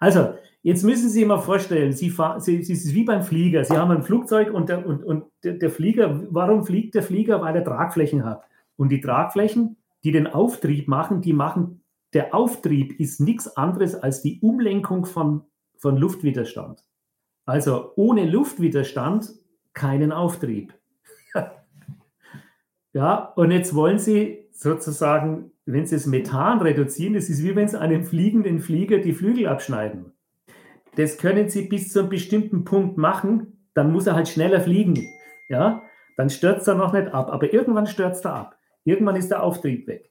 Also, jetzt müssen Sie sich mal vorstellen, Sie, fahren, Sie, Sie ist wie beim Flieger. Sie haben ein Flugzeug und, der, und, und der Flieger, warum fliegt der Flieger? Weil er Tragflächen hat. Und die Tragflächen, die den Auftrieb machen, die machen, der Auftrieb ist nichts anderes als die Umlenkung von, von Luftwiderstand. Also ohne Luftwiderstand keinen Auftrieb. Ja, und jetzt wollen Sie sozusagen, wenn Sie das Methan reduzieren, das ist wie wenn Sie einem fliegenden Flieger die Flügel abschneiden. Das können Sie bis zu einem bestimmten Punkt machen, dann muss er halt schneller fliegen. Ja, dann stürzt er noch nicht ab, aber irgendwann stürzt er ab. Irgendwann ist der Auftrieb weg.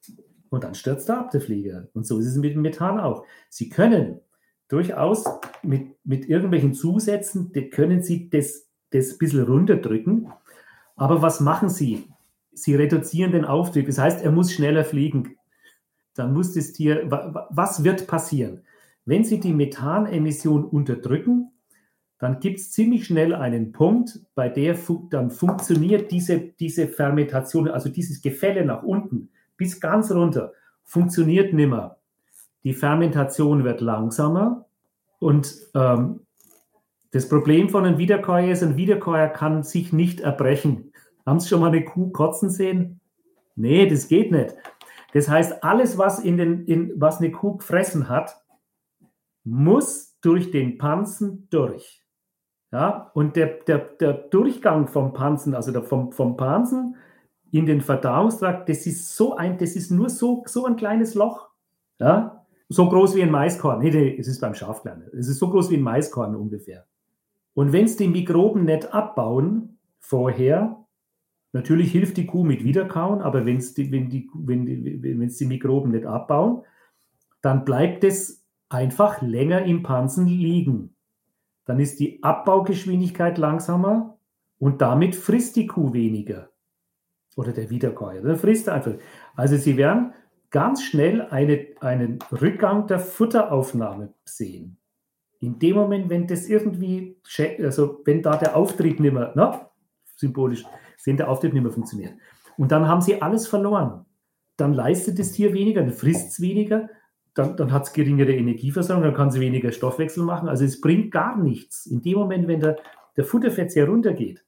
Und dann stürzt er ab, der Flieger. Und so ist es mit dem Methan auch. Sie können durchaus mit, mit irgendwelchen Zusätzen, können Sie das, das bisschen runterdrücken. Aber was machen Sie? Sie reduzieren den Auftrieb. Das heißt, er muss schneller fliegen. Dann muss das Tier, was wird passieren? Wenn Sie die Methanemission unterdrücken, dann gibt es ziemlich schnell einen Punkt, bei der fu dann funktioniert diese, diese Fermentation, also dieses Gefälle nach unten bis ganz runter, funktioniert nimmer. Die Fermentation wird langsamer und ähm, das Problem von einem Wiederkäuer ist, ein Wiederkäuer kann sich nicht erbrechen. Haben Sie schon mal eine Kuh kotzen sehen? Nee, das geht nicht. Das heißt, alles, was, in den, in, was eine Kuh gefressen hat, muss durch den Pansen durch. Ja, und der, der, der Durchgang vom Pansen, also der, vom, vom Pansen in den Verdauungstrakt, das ist so ein, das ist nur so, so ein kleines Loch. Ja, so groß wie ein Maiskorn. Nee, nee, es ist beim Schaf kleiner. Es ist so groß wie ein Maiskorn ungefähr. Und wenn es die Mikroben nicht abbauen vorher, natürlich hilft die Kuh mit Wiederkauen, aber wenn's die, wenn die, wenn die, wenn die Mikroben nicht abbauen, dann bleibt es einfach länger im Pansen liegen. Dann ist die Abbaugeschwindigkeit langsamer und damit frisst die Kuh weniger. Oder der Wiederkäuer. Dann frisst einfach. Also sie werden ganz schnell eine, einen Rückgang der Futteraufnahme sehen. In dem Moment, wenn das irgendwie, also wenn da der Auftrieb nicht mehr, na, symbolisch, sehen der Auftrieb nicht mehr funktioniert. Und dann haben sie alles verloren. Dann leistet das Tier weniger, dann frisst es weniger, dann, dann hat es geringere Energieversorgung, dann kann sie weniger Stoffwechsel machen. Also es bringt gar nichts. In dem Moment, wenn der, der Futterverzehr runtergeht,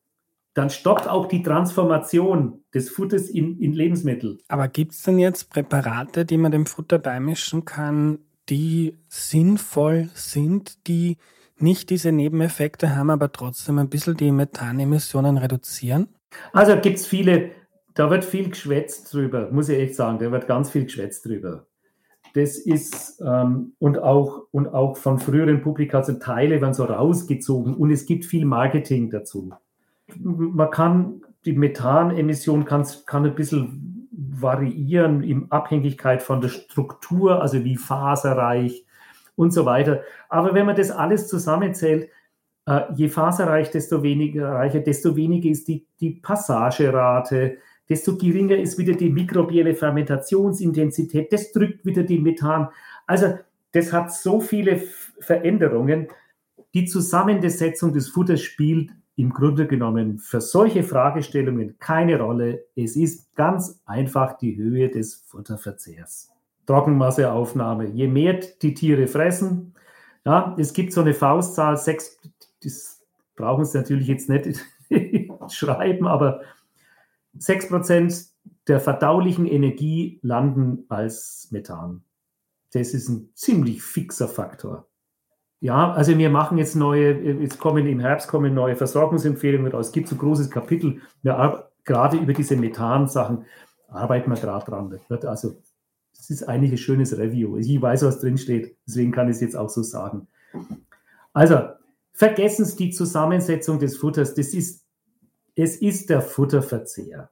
dann stoppt auch die Transformation des Futters in, in Lebensmittel. Aber gibt es denn jetzt Präparate, die man dem Futter beimischen kann, die sinnvoll sind, die nicht diese Nebeneffekte haben, aber trotzdem ein bisschen die Methanemissionen reduzieren? Also gibt es viele, da wird viel geschwätzt drüber, muss ich echt sagen, da wird ganz viel geschwätzt drüber. Das ist, ähm, und, auch, und auch von früheren Publikationen, Teile werden so rausgezogen und es gibt viel Marketing dazu man kann, die Methanemission kann, kann ein bisschen variieren in Abhängigkeit von der Struktur, also wie faserreich und so weiter. Aber wenn man das alles zusammenzählt, äh, je faserreich, desto weniger reicher, desto weniger ist die, die Passagerate, desto geringer ist wieder die mikrobielle Fermentationsintensität, das drückt wieder den Methan. Also das hat so viele Veränderungen. Die Zusammensetzung des Futters spielt im Grunde genommen für solche Fragestellungen keine Rolle. Es ist ganz einfach die Höhe des Futterverzehrs. Trockenmasseaufnahme. Je mehr die Tiere fressen, ja, es gibt so eine Faustzahl, sechs, das brauchen Sie natürlich jetzt nicht <laughs> schreiben, aber sechs Prozent der verdaulichen Energie landen als Methan. Das ist ein ziemlich fixer Faktor. Ja, also wir machen jetzt neue, jetzt kommen im Herbst kommen neue Versorgungsempfehlungen raus. Es gibt so ein großes Kapitel, wir, gerade über diese Methan-Sachen arbeiten wir gerade dran. also, es ist eigentlich ein schönes Review. Ich weiß, was drin steht, deswegen kann ich es jetzt auch so sagen. Also, vergessen Sie die Zusammensetzung des Futters. Das ist, es ist der Futterverzehr.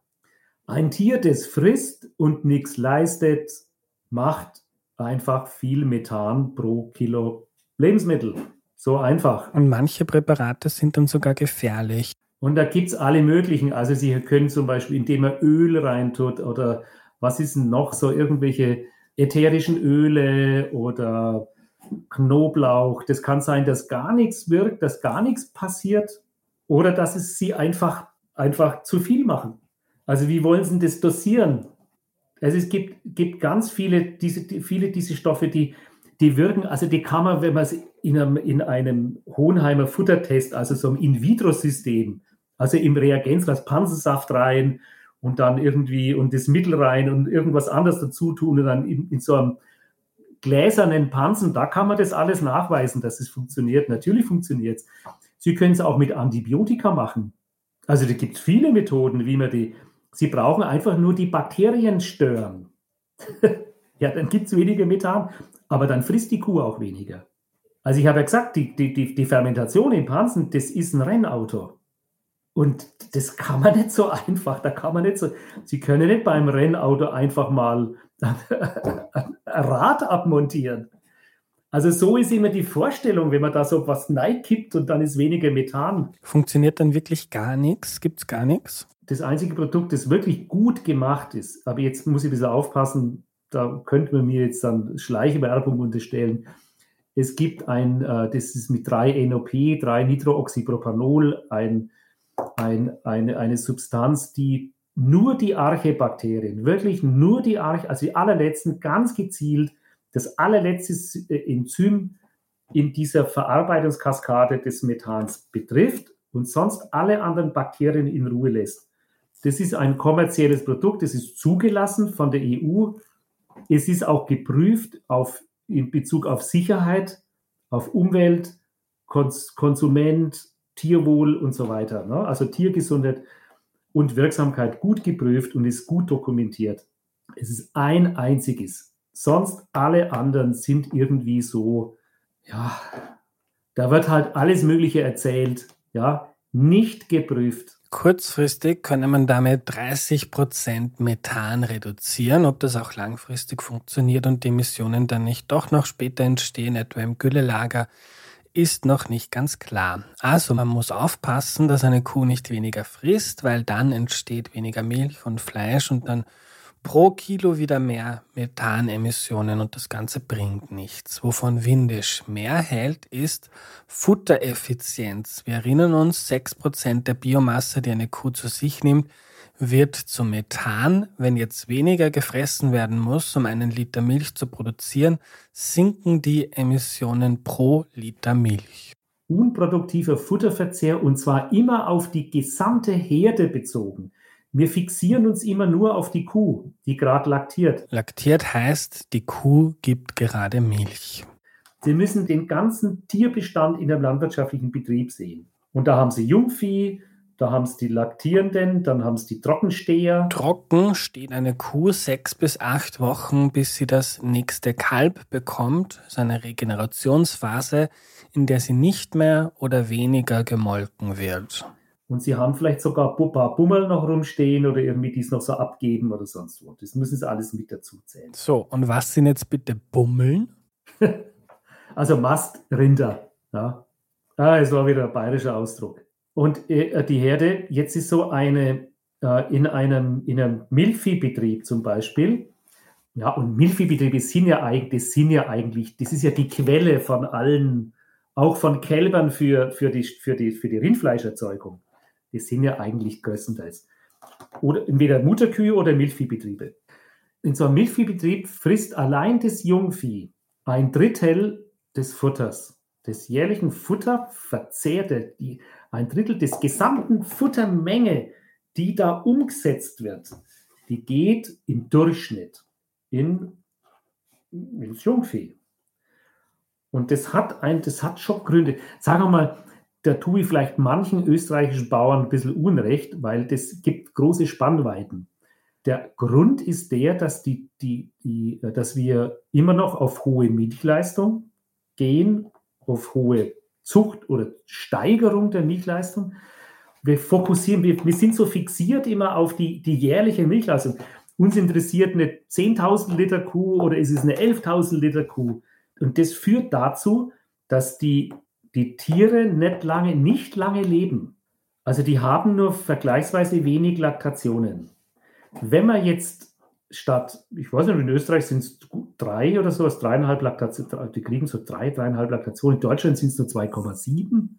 Ein Tier, das frisst und nichts leistet, macht einfach viel Methan pro Kilo Lebensmittel. So einfach. Und manche Präparate sind dann sogar gefährlich. Und da gibt es alle möglichen. Also Sie können zum Beispiel, indem man Öl reintut oder was ist denn noch so, irgendwelche ätherischen Öle oder Knoblauch. Das kann sein, dass gar nichts wirkt, dass gar nichts passiert oder dass es Sie einfach, einfach zu viel machen. Also wie wollen Sie das dosieren? Also es gibt, gibt ganz viele diese, die, viele diese Stoffe, die, die wirken, also die kann man, wenn man es in einem, in einem Hohenheimer Futtertest, also so einem In-vitro-System, also im Reagenzglas Pansensaft rein und dann irgendwie und das Mittel rein und irgendwas anderes dazu tun und dann in, in so einem gläsernen Pansen, da kann man das alles nachweisen, dass es funktioniert. Natürlich funktioniert es. Sie können es auch mit Antibiotika machen. Also da gibt es viele Methoden, wie man die. Sie brauchen einfach nur die Bakterien stören. <laughs> ja, dann gibt es weniger Methan, aber dann frisst die Kuh auch weniger. Also ich habe ja gesagt, die, die, die, die Fermentation im Pansen, das ist ein Rennauto. Und das kann man nicht so <laughs> einfach, da kann man nicht so, Sie können nicht beim Rennauto einfach mal <laughs> Rad abmontieren. Also so ist immer die Vorstellung, wenn man da so was kippt und dann ist weniger Methan. Funktioniert dann wirklich gar nichts? Gibt es gar nichts? Das einzige Produkt, das wirklich gut gemacht ist, aber jetzt muss ich ein bisschen aufpassen, da könnte man mir jetzt dann Schleichwerbung unterstellen. Es gibt ein, äh, das ist mit 3-NOP, 3-Nitrooxypropanol, ein ein, eine, eine Substanz, die nur die Archebakterien, wirklich nur die Arche, also die allerletzten, ganz gezielt, das allerletzte äh, Enzym in dieser Verarbeitungskaskade des Methans betrifft und sonst alle anderen Bakterien in Ruhe lässt. Das ist ein kommerzielles Produkt, das ist zugelassen von der EU. Es ist auch geprüft auf, in Bezug auf Sicherheit, auf Umwelt, Konsument, Tierwohl und so weiter. Ne? Also Tiergesundheit und Wirksamkeit gut geprüft und ist gut dokumentiert. Es ist ein einziges. Sonst alle anderen sind irgendwie so, ja, da wird halt alles Mögliche erzählt, ja, nicht geprüft. Kurzfristig könne man damit 30 Prozent Methan reduzieren. Ob das auch langfristig funktioniert und die Emissionen dann nicht doch noch später entstehen, etwa im Güllelager, ist noch nicht ganz klar. Also man muss aufpassen, dass eine Kuh nicht weniger frisst, weil dann entsteht weniger Milch und Fleisch und dann pro Kilo wieder mehr Methanemissionen und das Ganze bringt nichts. Wovon Windisch mehr hält, ist Futtereffizienz. Wir erinnern uns, 6% der Biomasse, die eine Kuh zu sich nimmt, wird zu Methan. Wenn jetzt weniger gefressen werden muss, um einen Liter Milch zu produzieren, sinken die Emissionen pro Liter Milch. Unproduktiver Futterverzehr und zwar immer auf die gesamte Herde bezogen. Wir fixieren uns immer nur auf die Kuh, die gerade laktiert. Laktiert heißt, die Kuh gibt gerade Milch. Sie müssen den ganzen Tierbestand in einem landwirtschaftlichen Betrieb sehen. Und da haben Sie Jungvieh, da haben es die Laktierenden, dann haben es die Trockensteher. Trocken steht eine Kuh sechs bis acht Wochen, bis sie das nächste Kalb bekommt. Das ist eine Regenerationsphase, in der sie nicht mehr oder weniger gemolken wird. Und sie haben vielleicht sogar ein paar Bummel noch rumstehen oder irgendwie dies noch so abgeben oder sonst wo. Das müssen sie alles mit dazu zählen. So, und was sind jetzt bitte Bummeln? <laughs> also Mastrinder. Ja. Ah, es war wieder ein bayerischer Ausdruck. Und äh, die Herde, jetzt ist so eine, äh, in, einem, in einem Milchviehbetrieb zum Beispiel, ja, und Milchviehbetriebe sind ja eigentlich, das sind ja eigentlich, das ist ja die Quelle von allen, auch von Kälbern für, für, die, für, die, für die Rindfleischerzeugung. Das sind ja eigentlich größtenteils. Oder entweder Mutterkühe oder Milchviehbetriebe. In so einem Milchviehbetrieb frisst allein das Jungvieh ein Drittel des Futters, des jährlichen Futterverzehrte, die ein Drittel des gesamten Futtermenge, die da umgesetzt wird, die geht im Durchschnitt in, ins Jungvieh. Und das hat, ein, das hat schon Gründe. Sagen wir mal, da tue ich vielleicht manchen österreichischen Bauern ein bisschen Unrecht, weil das gibt große Spannweiten. Der Grund ist der, dass, die, die, die, dass wir immer noch auf hohe Milchleistung gehen, auf hohe Zucht oder Steigerung der Milchleistung. Wir fokussieren, wir, wir sind so fixiert immer auf die, die jährliche Milchleistung. Uns interessiert eine 10.000 Liter Kuh oder ist es eine 11.000 Liter Kuh? Und das führt dazu, dass die, die Tiere nicht lange, nicht lange leben. Also die haben nur vergleichsweise wenig Laktationen. Wenn man jetzt statt, ich weiß nicht, in Österreich sind es drei oder sowas, dreieinhalb Laktationen, die kriegen so drei, dreieinhalb Laktationen. In Deutschland sind es nur 2,7.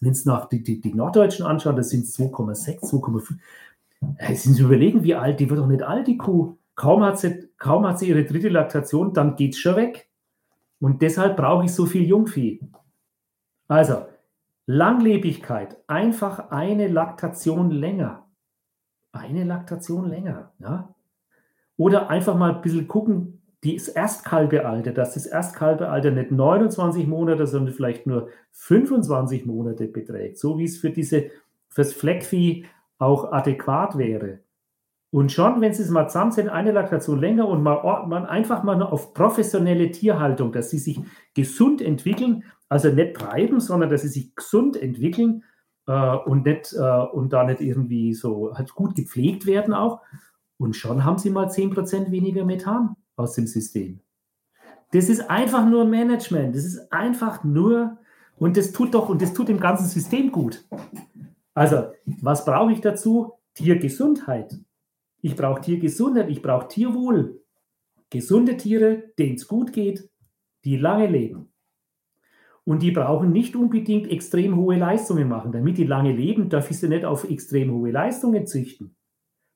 Wenn es nach die, die, die Norddeutschen anschaut, das sind es 2,6, 2,5. Äh, sind Sie überlegen, wie alt, die wird doch nicht alt, die Kuh. Kaum hat sie, kaum hat sie ihre dritte Laktation, dann geht es schon weg. Und deshalb brauche ich so viel Jungvieh. Also, Langlebigkeit, einfach eine Laktation länger. Eine Laktation länger, ja. Oder einfach mal ein bisschen gucken, das Erstkalbealter, dass das Erstkalbealter nicht 29 Monate, sondern vielleicht nur 25 Monate beträgt, so wie es für diese, fürs Fleckvieh auch adäquat wäre. Und schon, wenn Sie es mal zusammen sind, eine Laktation länger und mal, man einfach mal auf professionelle Tierhaltung, dass sie sich gesund entwickeln, also nicht treiben, sondern dass sie sich gesund entwickeln äh, und, nicht, äh, und da nicht irgendwie so halt gut gepflegt werden auch. Und schon haben Sie mal 10% weniger Methan aus dem System. Das ist einfach nur Management. Das ist einfach nur, und das tut doch, und das tut dem ganzen System gut. Also, was brauche ich dazu? Tiergesundheit. Ich brauche Tiergesundheit, ich brauche Tierwohl. Gesunde Tiere, denen es gut geht, die lange leben. Und die brauchen nicht unbedingt extrem hohe Leistungen machen. Damit die lange leben, darf ich sie nicht auf extrem hohe Leistungen züchten.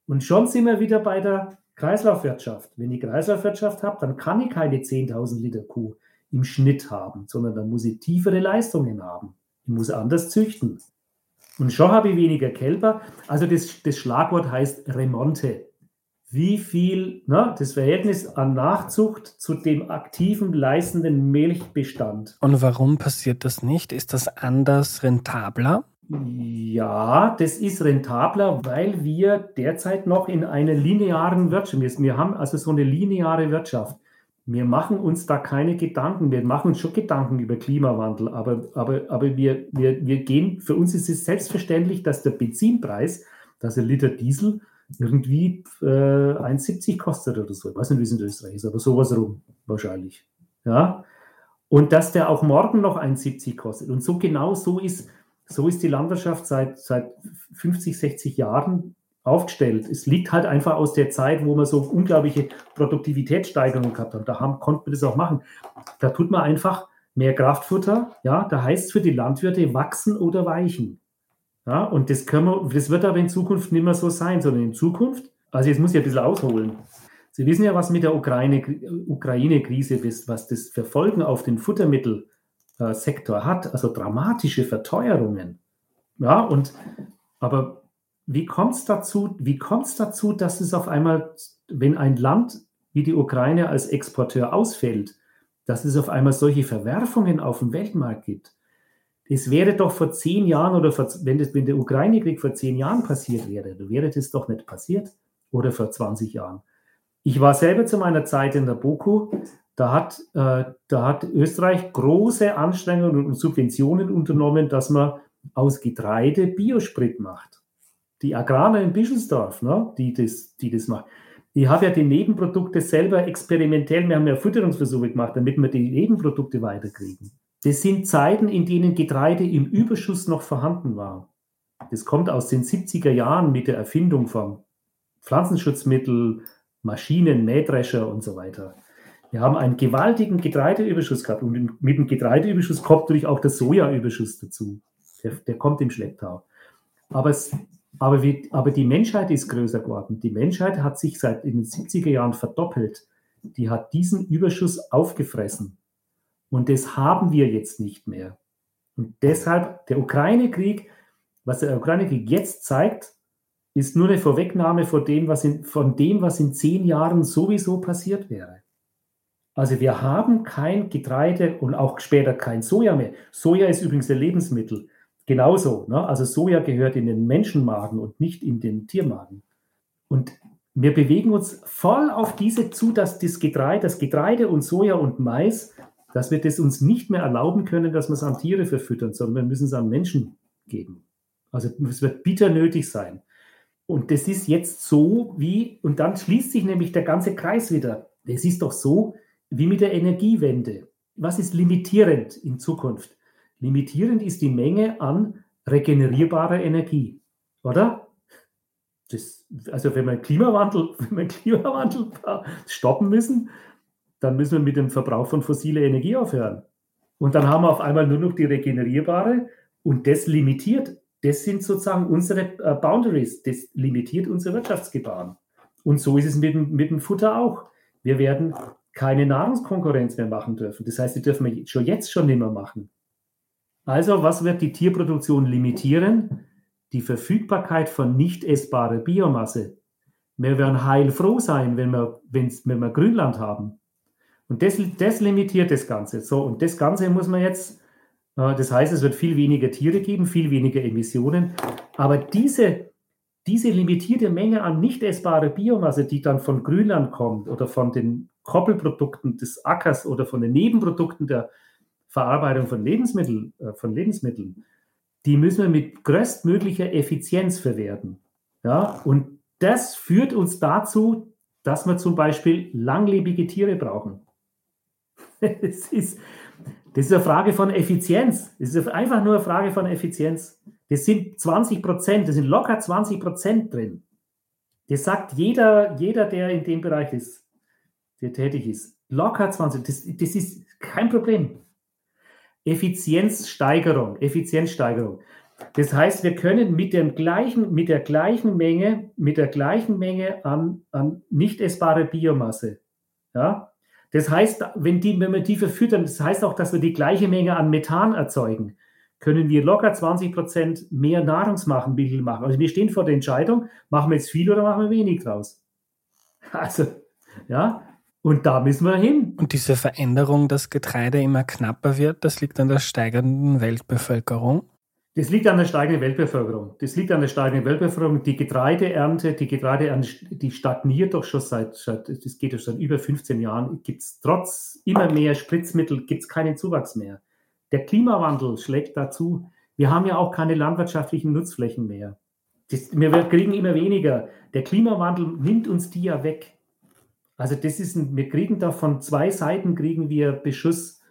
Und schon sind wir wieder bei der Kreislaufwirtschaft. Wenn ich Kreislaufwirtschaft habe, dann kann ich keine 10.000 Liter Kuh im Schnitt haben, sondern dann muss ich tiefere Leistungen haben. Ich muss anders züchten. Und schon habe ich weniger Kälber. Also das, das Schlagwort heißt Remonte. Wie viel, ne, das Verhältnis an Nachzucht zu dem aktiven, leistenden Milchbestand. Und warum passiert das nicht? Ist das anders rentabler? Ja, das ist rentabler, weil wir derzeit noch in einer linearen Wirtschaft, wir, wir haben also so eine lineare Wirtschaft. Wir machen uns da keine Gedanken. Wir machen uns schon Gedanken über Klimawandel, aber, aber, aber wir, wir, wir gehen, für uns ist es selbstverständlich, dass der Benzinpreis, dass ein Liter Diesel irgendwie äh, 1,70 kostet oder so. Ich weiß nicht, wie es in Österreich ist, aber sowas rum wahrscheinlich. Ja. Und dass der auch morgen noch 1,70 kostet. Und so genau so ist, so ist die Landwirtschaft seit, seit 50, 60 Jahren aufgestellt. Es liegt halt einfach aus der Zeit, wo man so unglaubliche Produktivitätssteigerungen gehabt hat. Da haben, konnte man das auch machen. Da tut man einfach mehr Kraftfutter. Ja, da heißt es für die Landwirte wachsen oder weichen. Ja, und das, können wir, das wird aber in Zukunft nicht mehr so sein, sondern in Zukunft, also jetzt muss ich ein bisschen ausholen. Sie wissen ja, was mit der Ukraine-Krise ist, was das für Folgen auf den Futtermittelsektor hat, also dramatische Verteuerungen. Ja, und aber wie kommt es dazu, wie kommt's dazu, dass es auf einmal, wenn ein Land wie die Ukraine als Exporteur ausfällt, dass es auf einmal solche Verwerfungen auf dem Weltmarkt gibt? Es wäre doch vor zehn Jahren oder vor, wenn, das, wenn der Ukraine-Krieg vor zehn Jahren passiert wäre, dann wäre das doch nicht passiert. Oder vor 20 Jahren. Ich war selber zu meiner Zeit in der BOKU. Da hat, äh, da hat Österreich große Anstrengungen und Subventionen unternommen, dass man aus Getreide Biosprit macht die Agrarer in Bischelsdorf, ne, die, das, die das machen, die haben ja die Nebenprodukte selber experimentell, wir haben ja Fütterungsversuche gemacht, damit wir die Nebenprodukte weiterkriegen. Das sind Zeiten, in denen Getreide im Überschuss noch vorhanden war. Das kommt aus den 70er Jahren mit der Erfindung von Pflanzenschutzmittel, Maschinen, Mähdrescher und so weiter. Wir haben einen gewaltigen Getreideüberschuss gehabt und mit dem Getreideüberschuss kommt natürlich auch der Sojaüberschuss dazu. Der, der kommt im Schlepptau. Aber es, aber, wie, aber die Menschheit ist größer geworden. Die Menschheit hat sich seit in den 70er Jahren verdoppelt. Die hat diesen Überschuss aufgefressen. Und das haben wir jetzt nicht mehr. Und deshalb der Ukraine-Krieg, was der Ukraine-Krieg jetzt zeigt, ist nur eine Vorwegnahme von dem, was in, von dem, was in zehn Jahren sowieso passiert wäre. Also wir haben kein Getreide und auch später kein Soja mehr. Soja ist übrigens ein Lebensmittel. Genauso. Ne? Also Soja gehört in den Menschenmagen und nicht in den Tiermagen. Und wir bewegen uns voll auf diese zu, dass das Getreide, das Getreide und Soja und Mais, dass wir das uns nicht mehr erlauben können, dass wir es an Tiere verfüttern, sondern wir müssen es an Menschen geben. Also es wird bitter nötig sein. Und das ist jetzt so wie, und dann schließt sich nämlich der ganze Kreis wieder. Es ist doch so wie mit der Energiewende. Was ist limitierend in Zukunft? Limitierend ist die Menge an regenerierbare Energie, oder? Das, also wenn wir Klimawandel, <laughs> wenn wir Klimawandel stoppen müssen, dann müssen wir mit dem Verbrauch von fossiler Energie aufhören. Und dann haben wir auf einmal nur noch die regenerierbare und das limitiert. Das sind sozusagen unsere äh, Boundaries. Das limitiert unser Wirtschaftsgebaren. Und so ist es mit, mit dem Futter auch. Wir werden keine Nahrungskonkurrenz mehr machen dürfen. Das heißt, die dürfen wir schon jetzt schon nicht mehr machen. Also, was wird die Tierproduktion limitieren? Die Verfügbarkeit von nicht essbarer Biomasse. Wir werden heilfroh sein, wenn wir, wenn wir Grünland haben. Und das, das limitiert das Ganze. So, und das Ganze muss man jetzt, äh, das heißt, es wird viel weniger Tiere geben, viel weniger Emissionen. Aber diese, diese limitierte Menge an nicht essbarer Biomasse, die dann von Grünland kommt oder von den Koppelprodukten des Ackers oder von den Nebenprodukten der Verarbeitung von Lebensmitteln, äh, von Lebensmitteln, die müssen wir mit größtmöglicher Effizienz verwerten. Ja, und das führt uns dazu, dass wir zum Beispiel langlebige Tiere brauchen. <laughs> Das ist, das ist eine Frage von Effizienz. Das ist einfach nur eine Frage von Effizienz. Das sind 20 Prozent, das sind locker 20 Prozent drin. Das sagt jeder, jeder, der in dem Bereich ist, der tätig ist. Locker 20, das, das ist kein Problem. Effizienzsteigerung, Effizienzsteigerung. Das heißt, wir können mit, dem gleichen, mit der gleichen Menge, mit der gleichen Menge an, an nicht essbare Biomasse, ja, das heißt, wenn, die, wenn wir die verfüttern, das heißt auch, dass wir die gleiche Menge an Methan erzeugen, können wir locker 20 Prozent mehr Nahrungsmittel machen. Also wir stehen vor der Entscheidung, machen wir jetzt viel oder machen wir wenig draus? <laughs> Also, ja, und da müssen wir hin. Und diese Veränderung, dass Getreide immer knapper wird, das liegt an der steigenden Weltbevölkerung? Das liegt an der steigenden Weltbevölkerung. Das liegt an der steigenden Weltbevölkerung. Die Getreideernte, die Getreideernte, die stagniert doch schon seit, seit das geht ja schon über 15 Jahren. Gibt es trotz immer mehr Spritzmittel, gibt es keinen Zuwachs mehr. Der Klimawandel schlägt dazu. Wir haben ja auch keine landwirtschaftlichen Nutzflächen mehr. Das, wir kriegen immer weniger. Der Klimawandel nimmt uns die ja weg. Also das ist ein, wir kriegen da von zwei Seiten kriegen wir Beschuss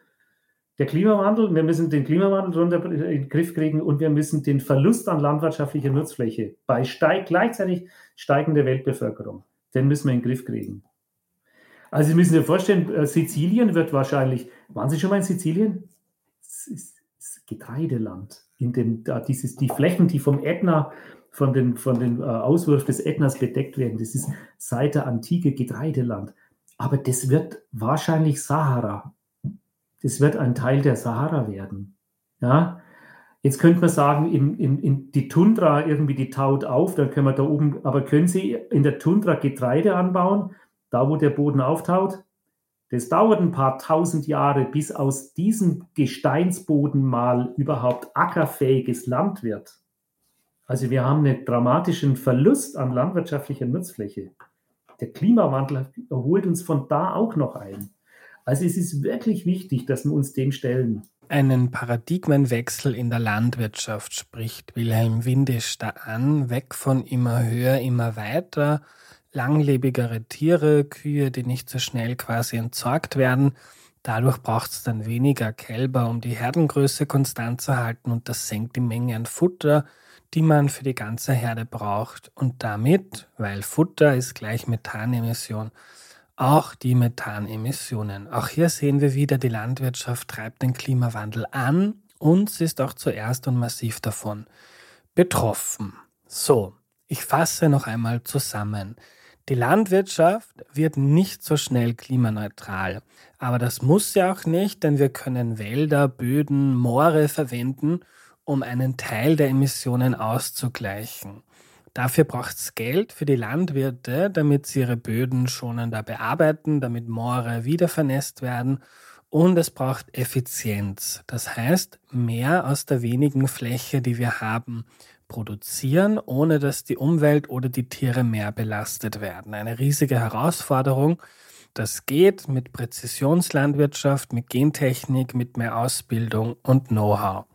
der Klimawandel, wir müssen den Klimawandel runter in den Griff kriegen und wir müssen den Verlust an landwirtschaftlicher Nutzfläche bei steig, gleichzeitig steigender Weltbevölkerung, den müssen wir in den Griff kriegen. Also Sie müssen sich vorstellen, äh, Sizilien wird wahrscheinlich, waren Sie schon mal in Sizilien? Ist, ist Getreideland. In dem, da dieses, die Flächen, die vom Ätna, von den, von den äh, Auswurf des Ätnas bedeckt werden, das ist seit der Antike Getreideland. Aber das wird wahrscheinlich Sahara das wird ein Teil der Sahara werden. Ja, Jetzt könnte man sagen, in, in, in die Tundra irgendwie, die taut auf, dann können wir da oben, aber können Sie in der Tundra Getreide anbauen, da wo der Boden auftaut? Das dauert ein paar tausend Jahre, bis aus diesem Gesteinsboden mal überhaupt ackerfähiges Land wird. Also wir haben einen dramatischen Verlust an landwirtschaftlicher Nutzfläche. Der Klimawandel erholt uns von da auch noch ein. Also es ist wirklich wichtig, dass wir uns dem stellen. Einen Paradigmenwechsel in der Landwirtschaft spricht Wilhelm Windisch da an, weg von immer höher, immer weiter, langlebigere Tiere, Kühe, die nicht so schnell quasi entsorgt werden. Dadurch braucht es dann weniger Kälber, um die Herdengröße konstant zu halten und das senkt die Menge an Futter, die man für die ganze Herde braucht. Und damit, weil Futter ist gleich Methanemission, auch die Methanemissionen. Auch hier sehen wir wieder, die Landwirtschaft treibt den Klimawandel an und sie ist auch zuerst und massiv davon betroffen. So, ich fasse noch einmal zusammen. Die Landwirtschaft wird nicht so schnell klimaneutral. Aber das muss ja auch nicht, denn wir können Wälder, Böden, Moore verwenden, um einen Teil der Emissionen auszugleichen. Dafür braucht es Geld für die Landwirte, damit sie ihre Böden schonender bearbeiten, damit Moore wieder vernässt werden. Und es braucht Effizienz. Das heißt, mehr aus der wenigen Fläche, die wir haben, produzieren, ohne dass die Umwelt oder die Tiere mehr belastet werden. Eine riesige Herausforderung. Das geht mit Präzisionslandwirtschaft, mit Gentechnik, mit mehr Ausbildung und Know-how.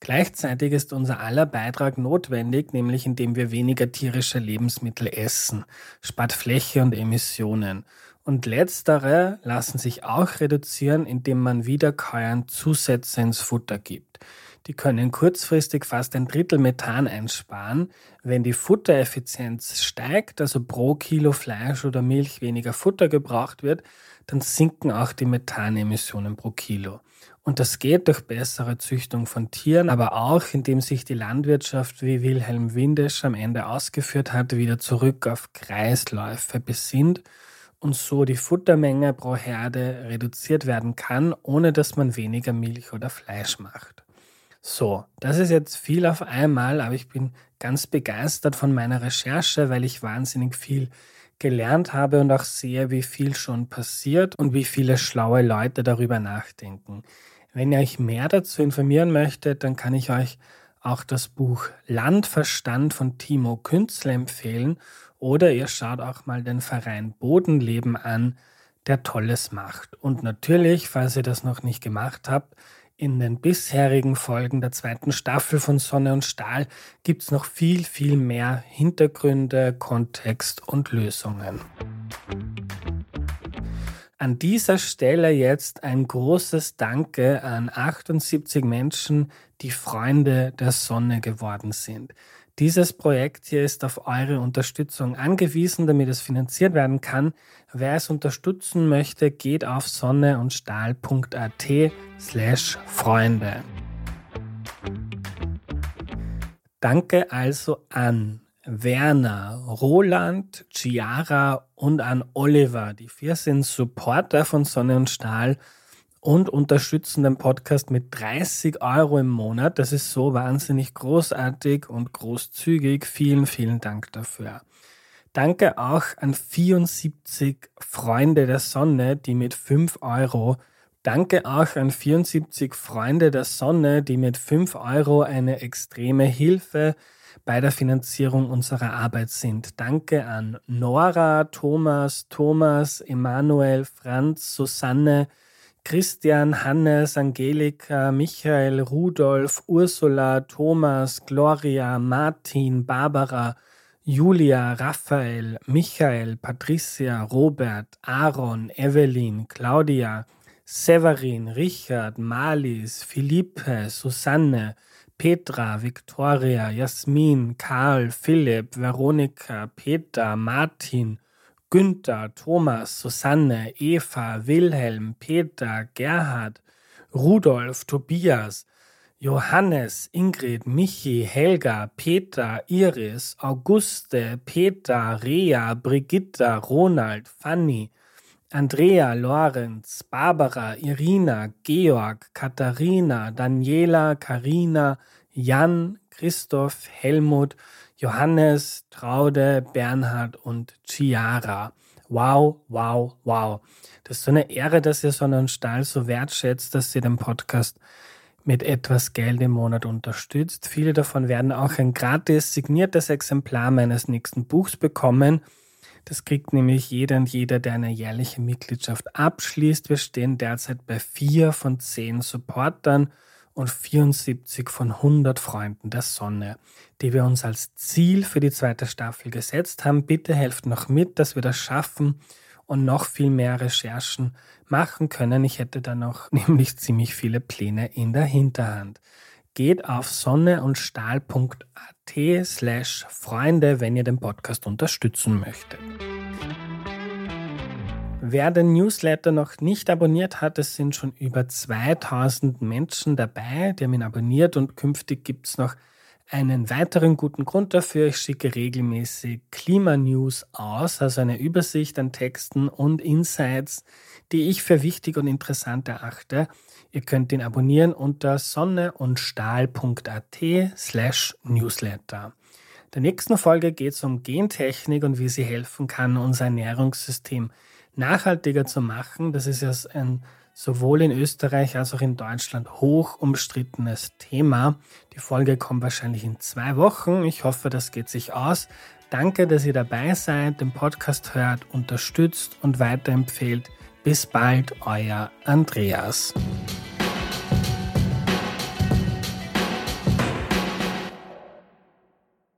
Gleichzeitig ist unser aller Beitrag notwendig, nämlich indem wir weniger tierische Lebensmittel essen, spart Fläche und Emissionen. Und letztere lassen sich auch reduzieren, indem man wiederkäuernd Zusätze ins Futter gibt. Die können kurzfristig fast ein Drittel Methan einsparen. Wenn die Futtereffizienz steigt, also pro Kilo Fleisch oder Milch weniger Futter gebraucht wird, dann sinken auch die Methanemissionen pro Kilo. Und das geht durch bessere Züchtung von Tieren, aber auch indem sich die Landwirtschaft, wie Wilhelm Windisch am Ende ausgeführt hat, wieder zurück auf Kreisläufe besinnt und so die Futtermenge pro Herde reduziert werden kann, ohne dass man weniger Milch oder Fleisch macht. So, das ist jetzt viel auf einmal, aber ich bin ganz begeistert von meiner Recherche, weil ich wahnsinnig viel gelernt habe und auch sehe, wie viel schon passiert und wie viele schlaue Leute darüber nachdenken. Wenn ihr euch mehr dazu informieren möchtet, dann kann ich euch auch das Buch Landverstand von Timo Künzle empfehlen oder ihr schaut auch mal den Verein Bodenleben an, der Tolles macht. Und natürlich, falls ihr das noch nicht gemacht habt, in den bisherigen Folgen der zweiten Staffel von Sonne und Stahl gibt es noch viel, viel mehr Hintergründe, Kontext und Lösungen. An dieser Stelle jetzt ein großes Danke an 78 Menschen, die Freunde der Sonne geworden sind. Dieses Projekt hier ist auf eure Unterstützung angewiesen, damit es finanziert werden kann. Wer es unterstützen möchte, geht auf sonneundstahl.at slash Freunde. Danke also an Werner, Roland, Chiara und an Oliver. Die vier sind Supporter von Sonne und Stahl und unterstützen den Podcast mit 30 Euro im Monat. Das ist so wahnsinnig großartig und großzügig. Vielen, vielen Dank dafür. Danke auch an 74 Freunde der Sonne, die mit 5 Euro Danke auch an 74 Freunde der Sonne, die mit 5 Euro eine extreme Hilfe bei der Finanzierung unserer Arbeit sind. Danke an Nora, Thomas, Thomas, Emanuel, Franz, Susanne, Christian, Hannes, Angelika, Michael, Rudolf, Ursula, Thomas, Gloria, Martin, Barbara, Julia, Raphael, Michael, Patricia, Robert, Aaron, Evelyn, Claudia, Severin, Richard, Malis, Philippe, Susanne, Petra, Victoria, Jasmin, Karl, Philipp, Veronika, Peter, Martin, Günther, Thomas, Susanne, Eva, Wilhelm, Peter, Gerhard, Rudolf, Tobias, Johannes, Ingrid, Michi, Helga, Peter, Iris, Auguste, Peter, Rea, Brigitta, Ronald, Fanny, Andrea, Lorenz, Barbara, Irina, Georg, Katharina, Daniela, Karina, Jan, Christoph, Helmut, Johannes, Traude, Bernhard und Chiara. Wow, wow, wow. Das ist so eine Ehre, dass ihr Sonne und Stahl so wertschätzt, dass ihr den Podcast mit etwas Geld im Monat unterstützt. Viele davon werden auch ein gratis signiertes Exemplar meines nächsten Buchs bekommen. Das kriegt nämlich jeder und jeder, der eine jährliche Mitgliedschaft abschließt. Wir stehen derzeit bei vier von zehn Supportern und 74 von 100 Freunden der Sonne, die wir uns als Ziel für die zweite Staffel gesetzt haben. Bitte helft noch mit, dass wir das schaffen und noch viel mehr Recherchen machen können. Ich hätte da noch <laughs> nämlich ziemlich viele Pläne in der Hinterhand. Geht auf sonneundstahl.at slash Freunde, wenn ihr den Podcast unterstützen möchtet. Wer den Newsletter noch nicht abonniert hat, es sind schon über 2000 Menschen dabei, die haben ihn abonniert und künftig gibt es noch einen weiteren guten Grund dafür. Ich schicke regelmäßig Klimanews aus, also eine Übersicht an Texten und Insights, die ich für wichtig und interessant erachte. Ihr könnt ihn abonnieren unter sonneundstahl.at slash newsletter. In der nächsten Folge geht es um Gentechnik und wie sie helfen kann, unser Ernährungssystem nachhaltiger zu machen. Das ist ja ein sowohl in Österreich als auch in Deutschland hoch umstrittenes Thema. Die Folge kommt wahrscheinlich in zwei Wochen. Ich hoffe, das geht sich aus. Danke, dass ihr dabei seid, den Podcast hört, unterstützt und weiterempfehlt. Bis bald, euer Andreas.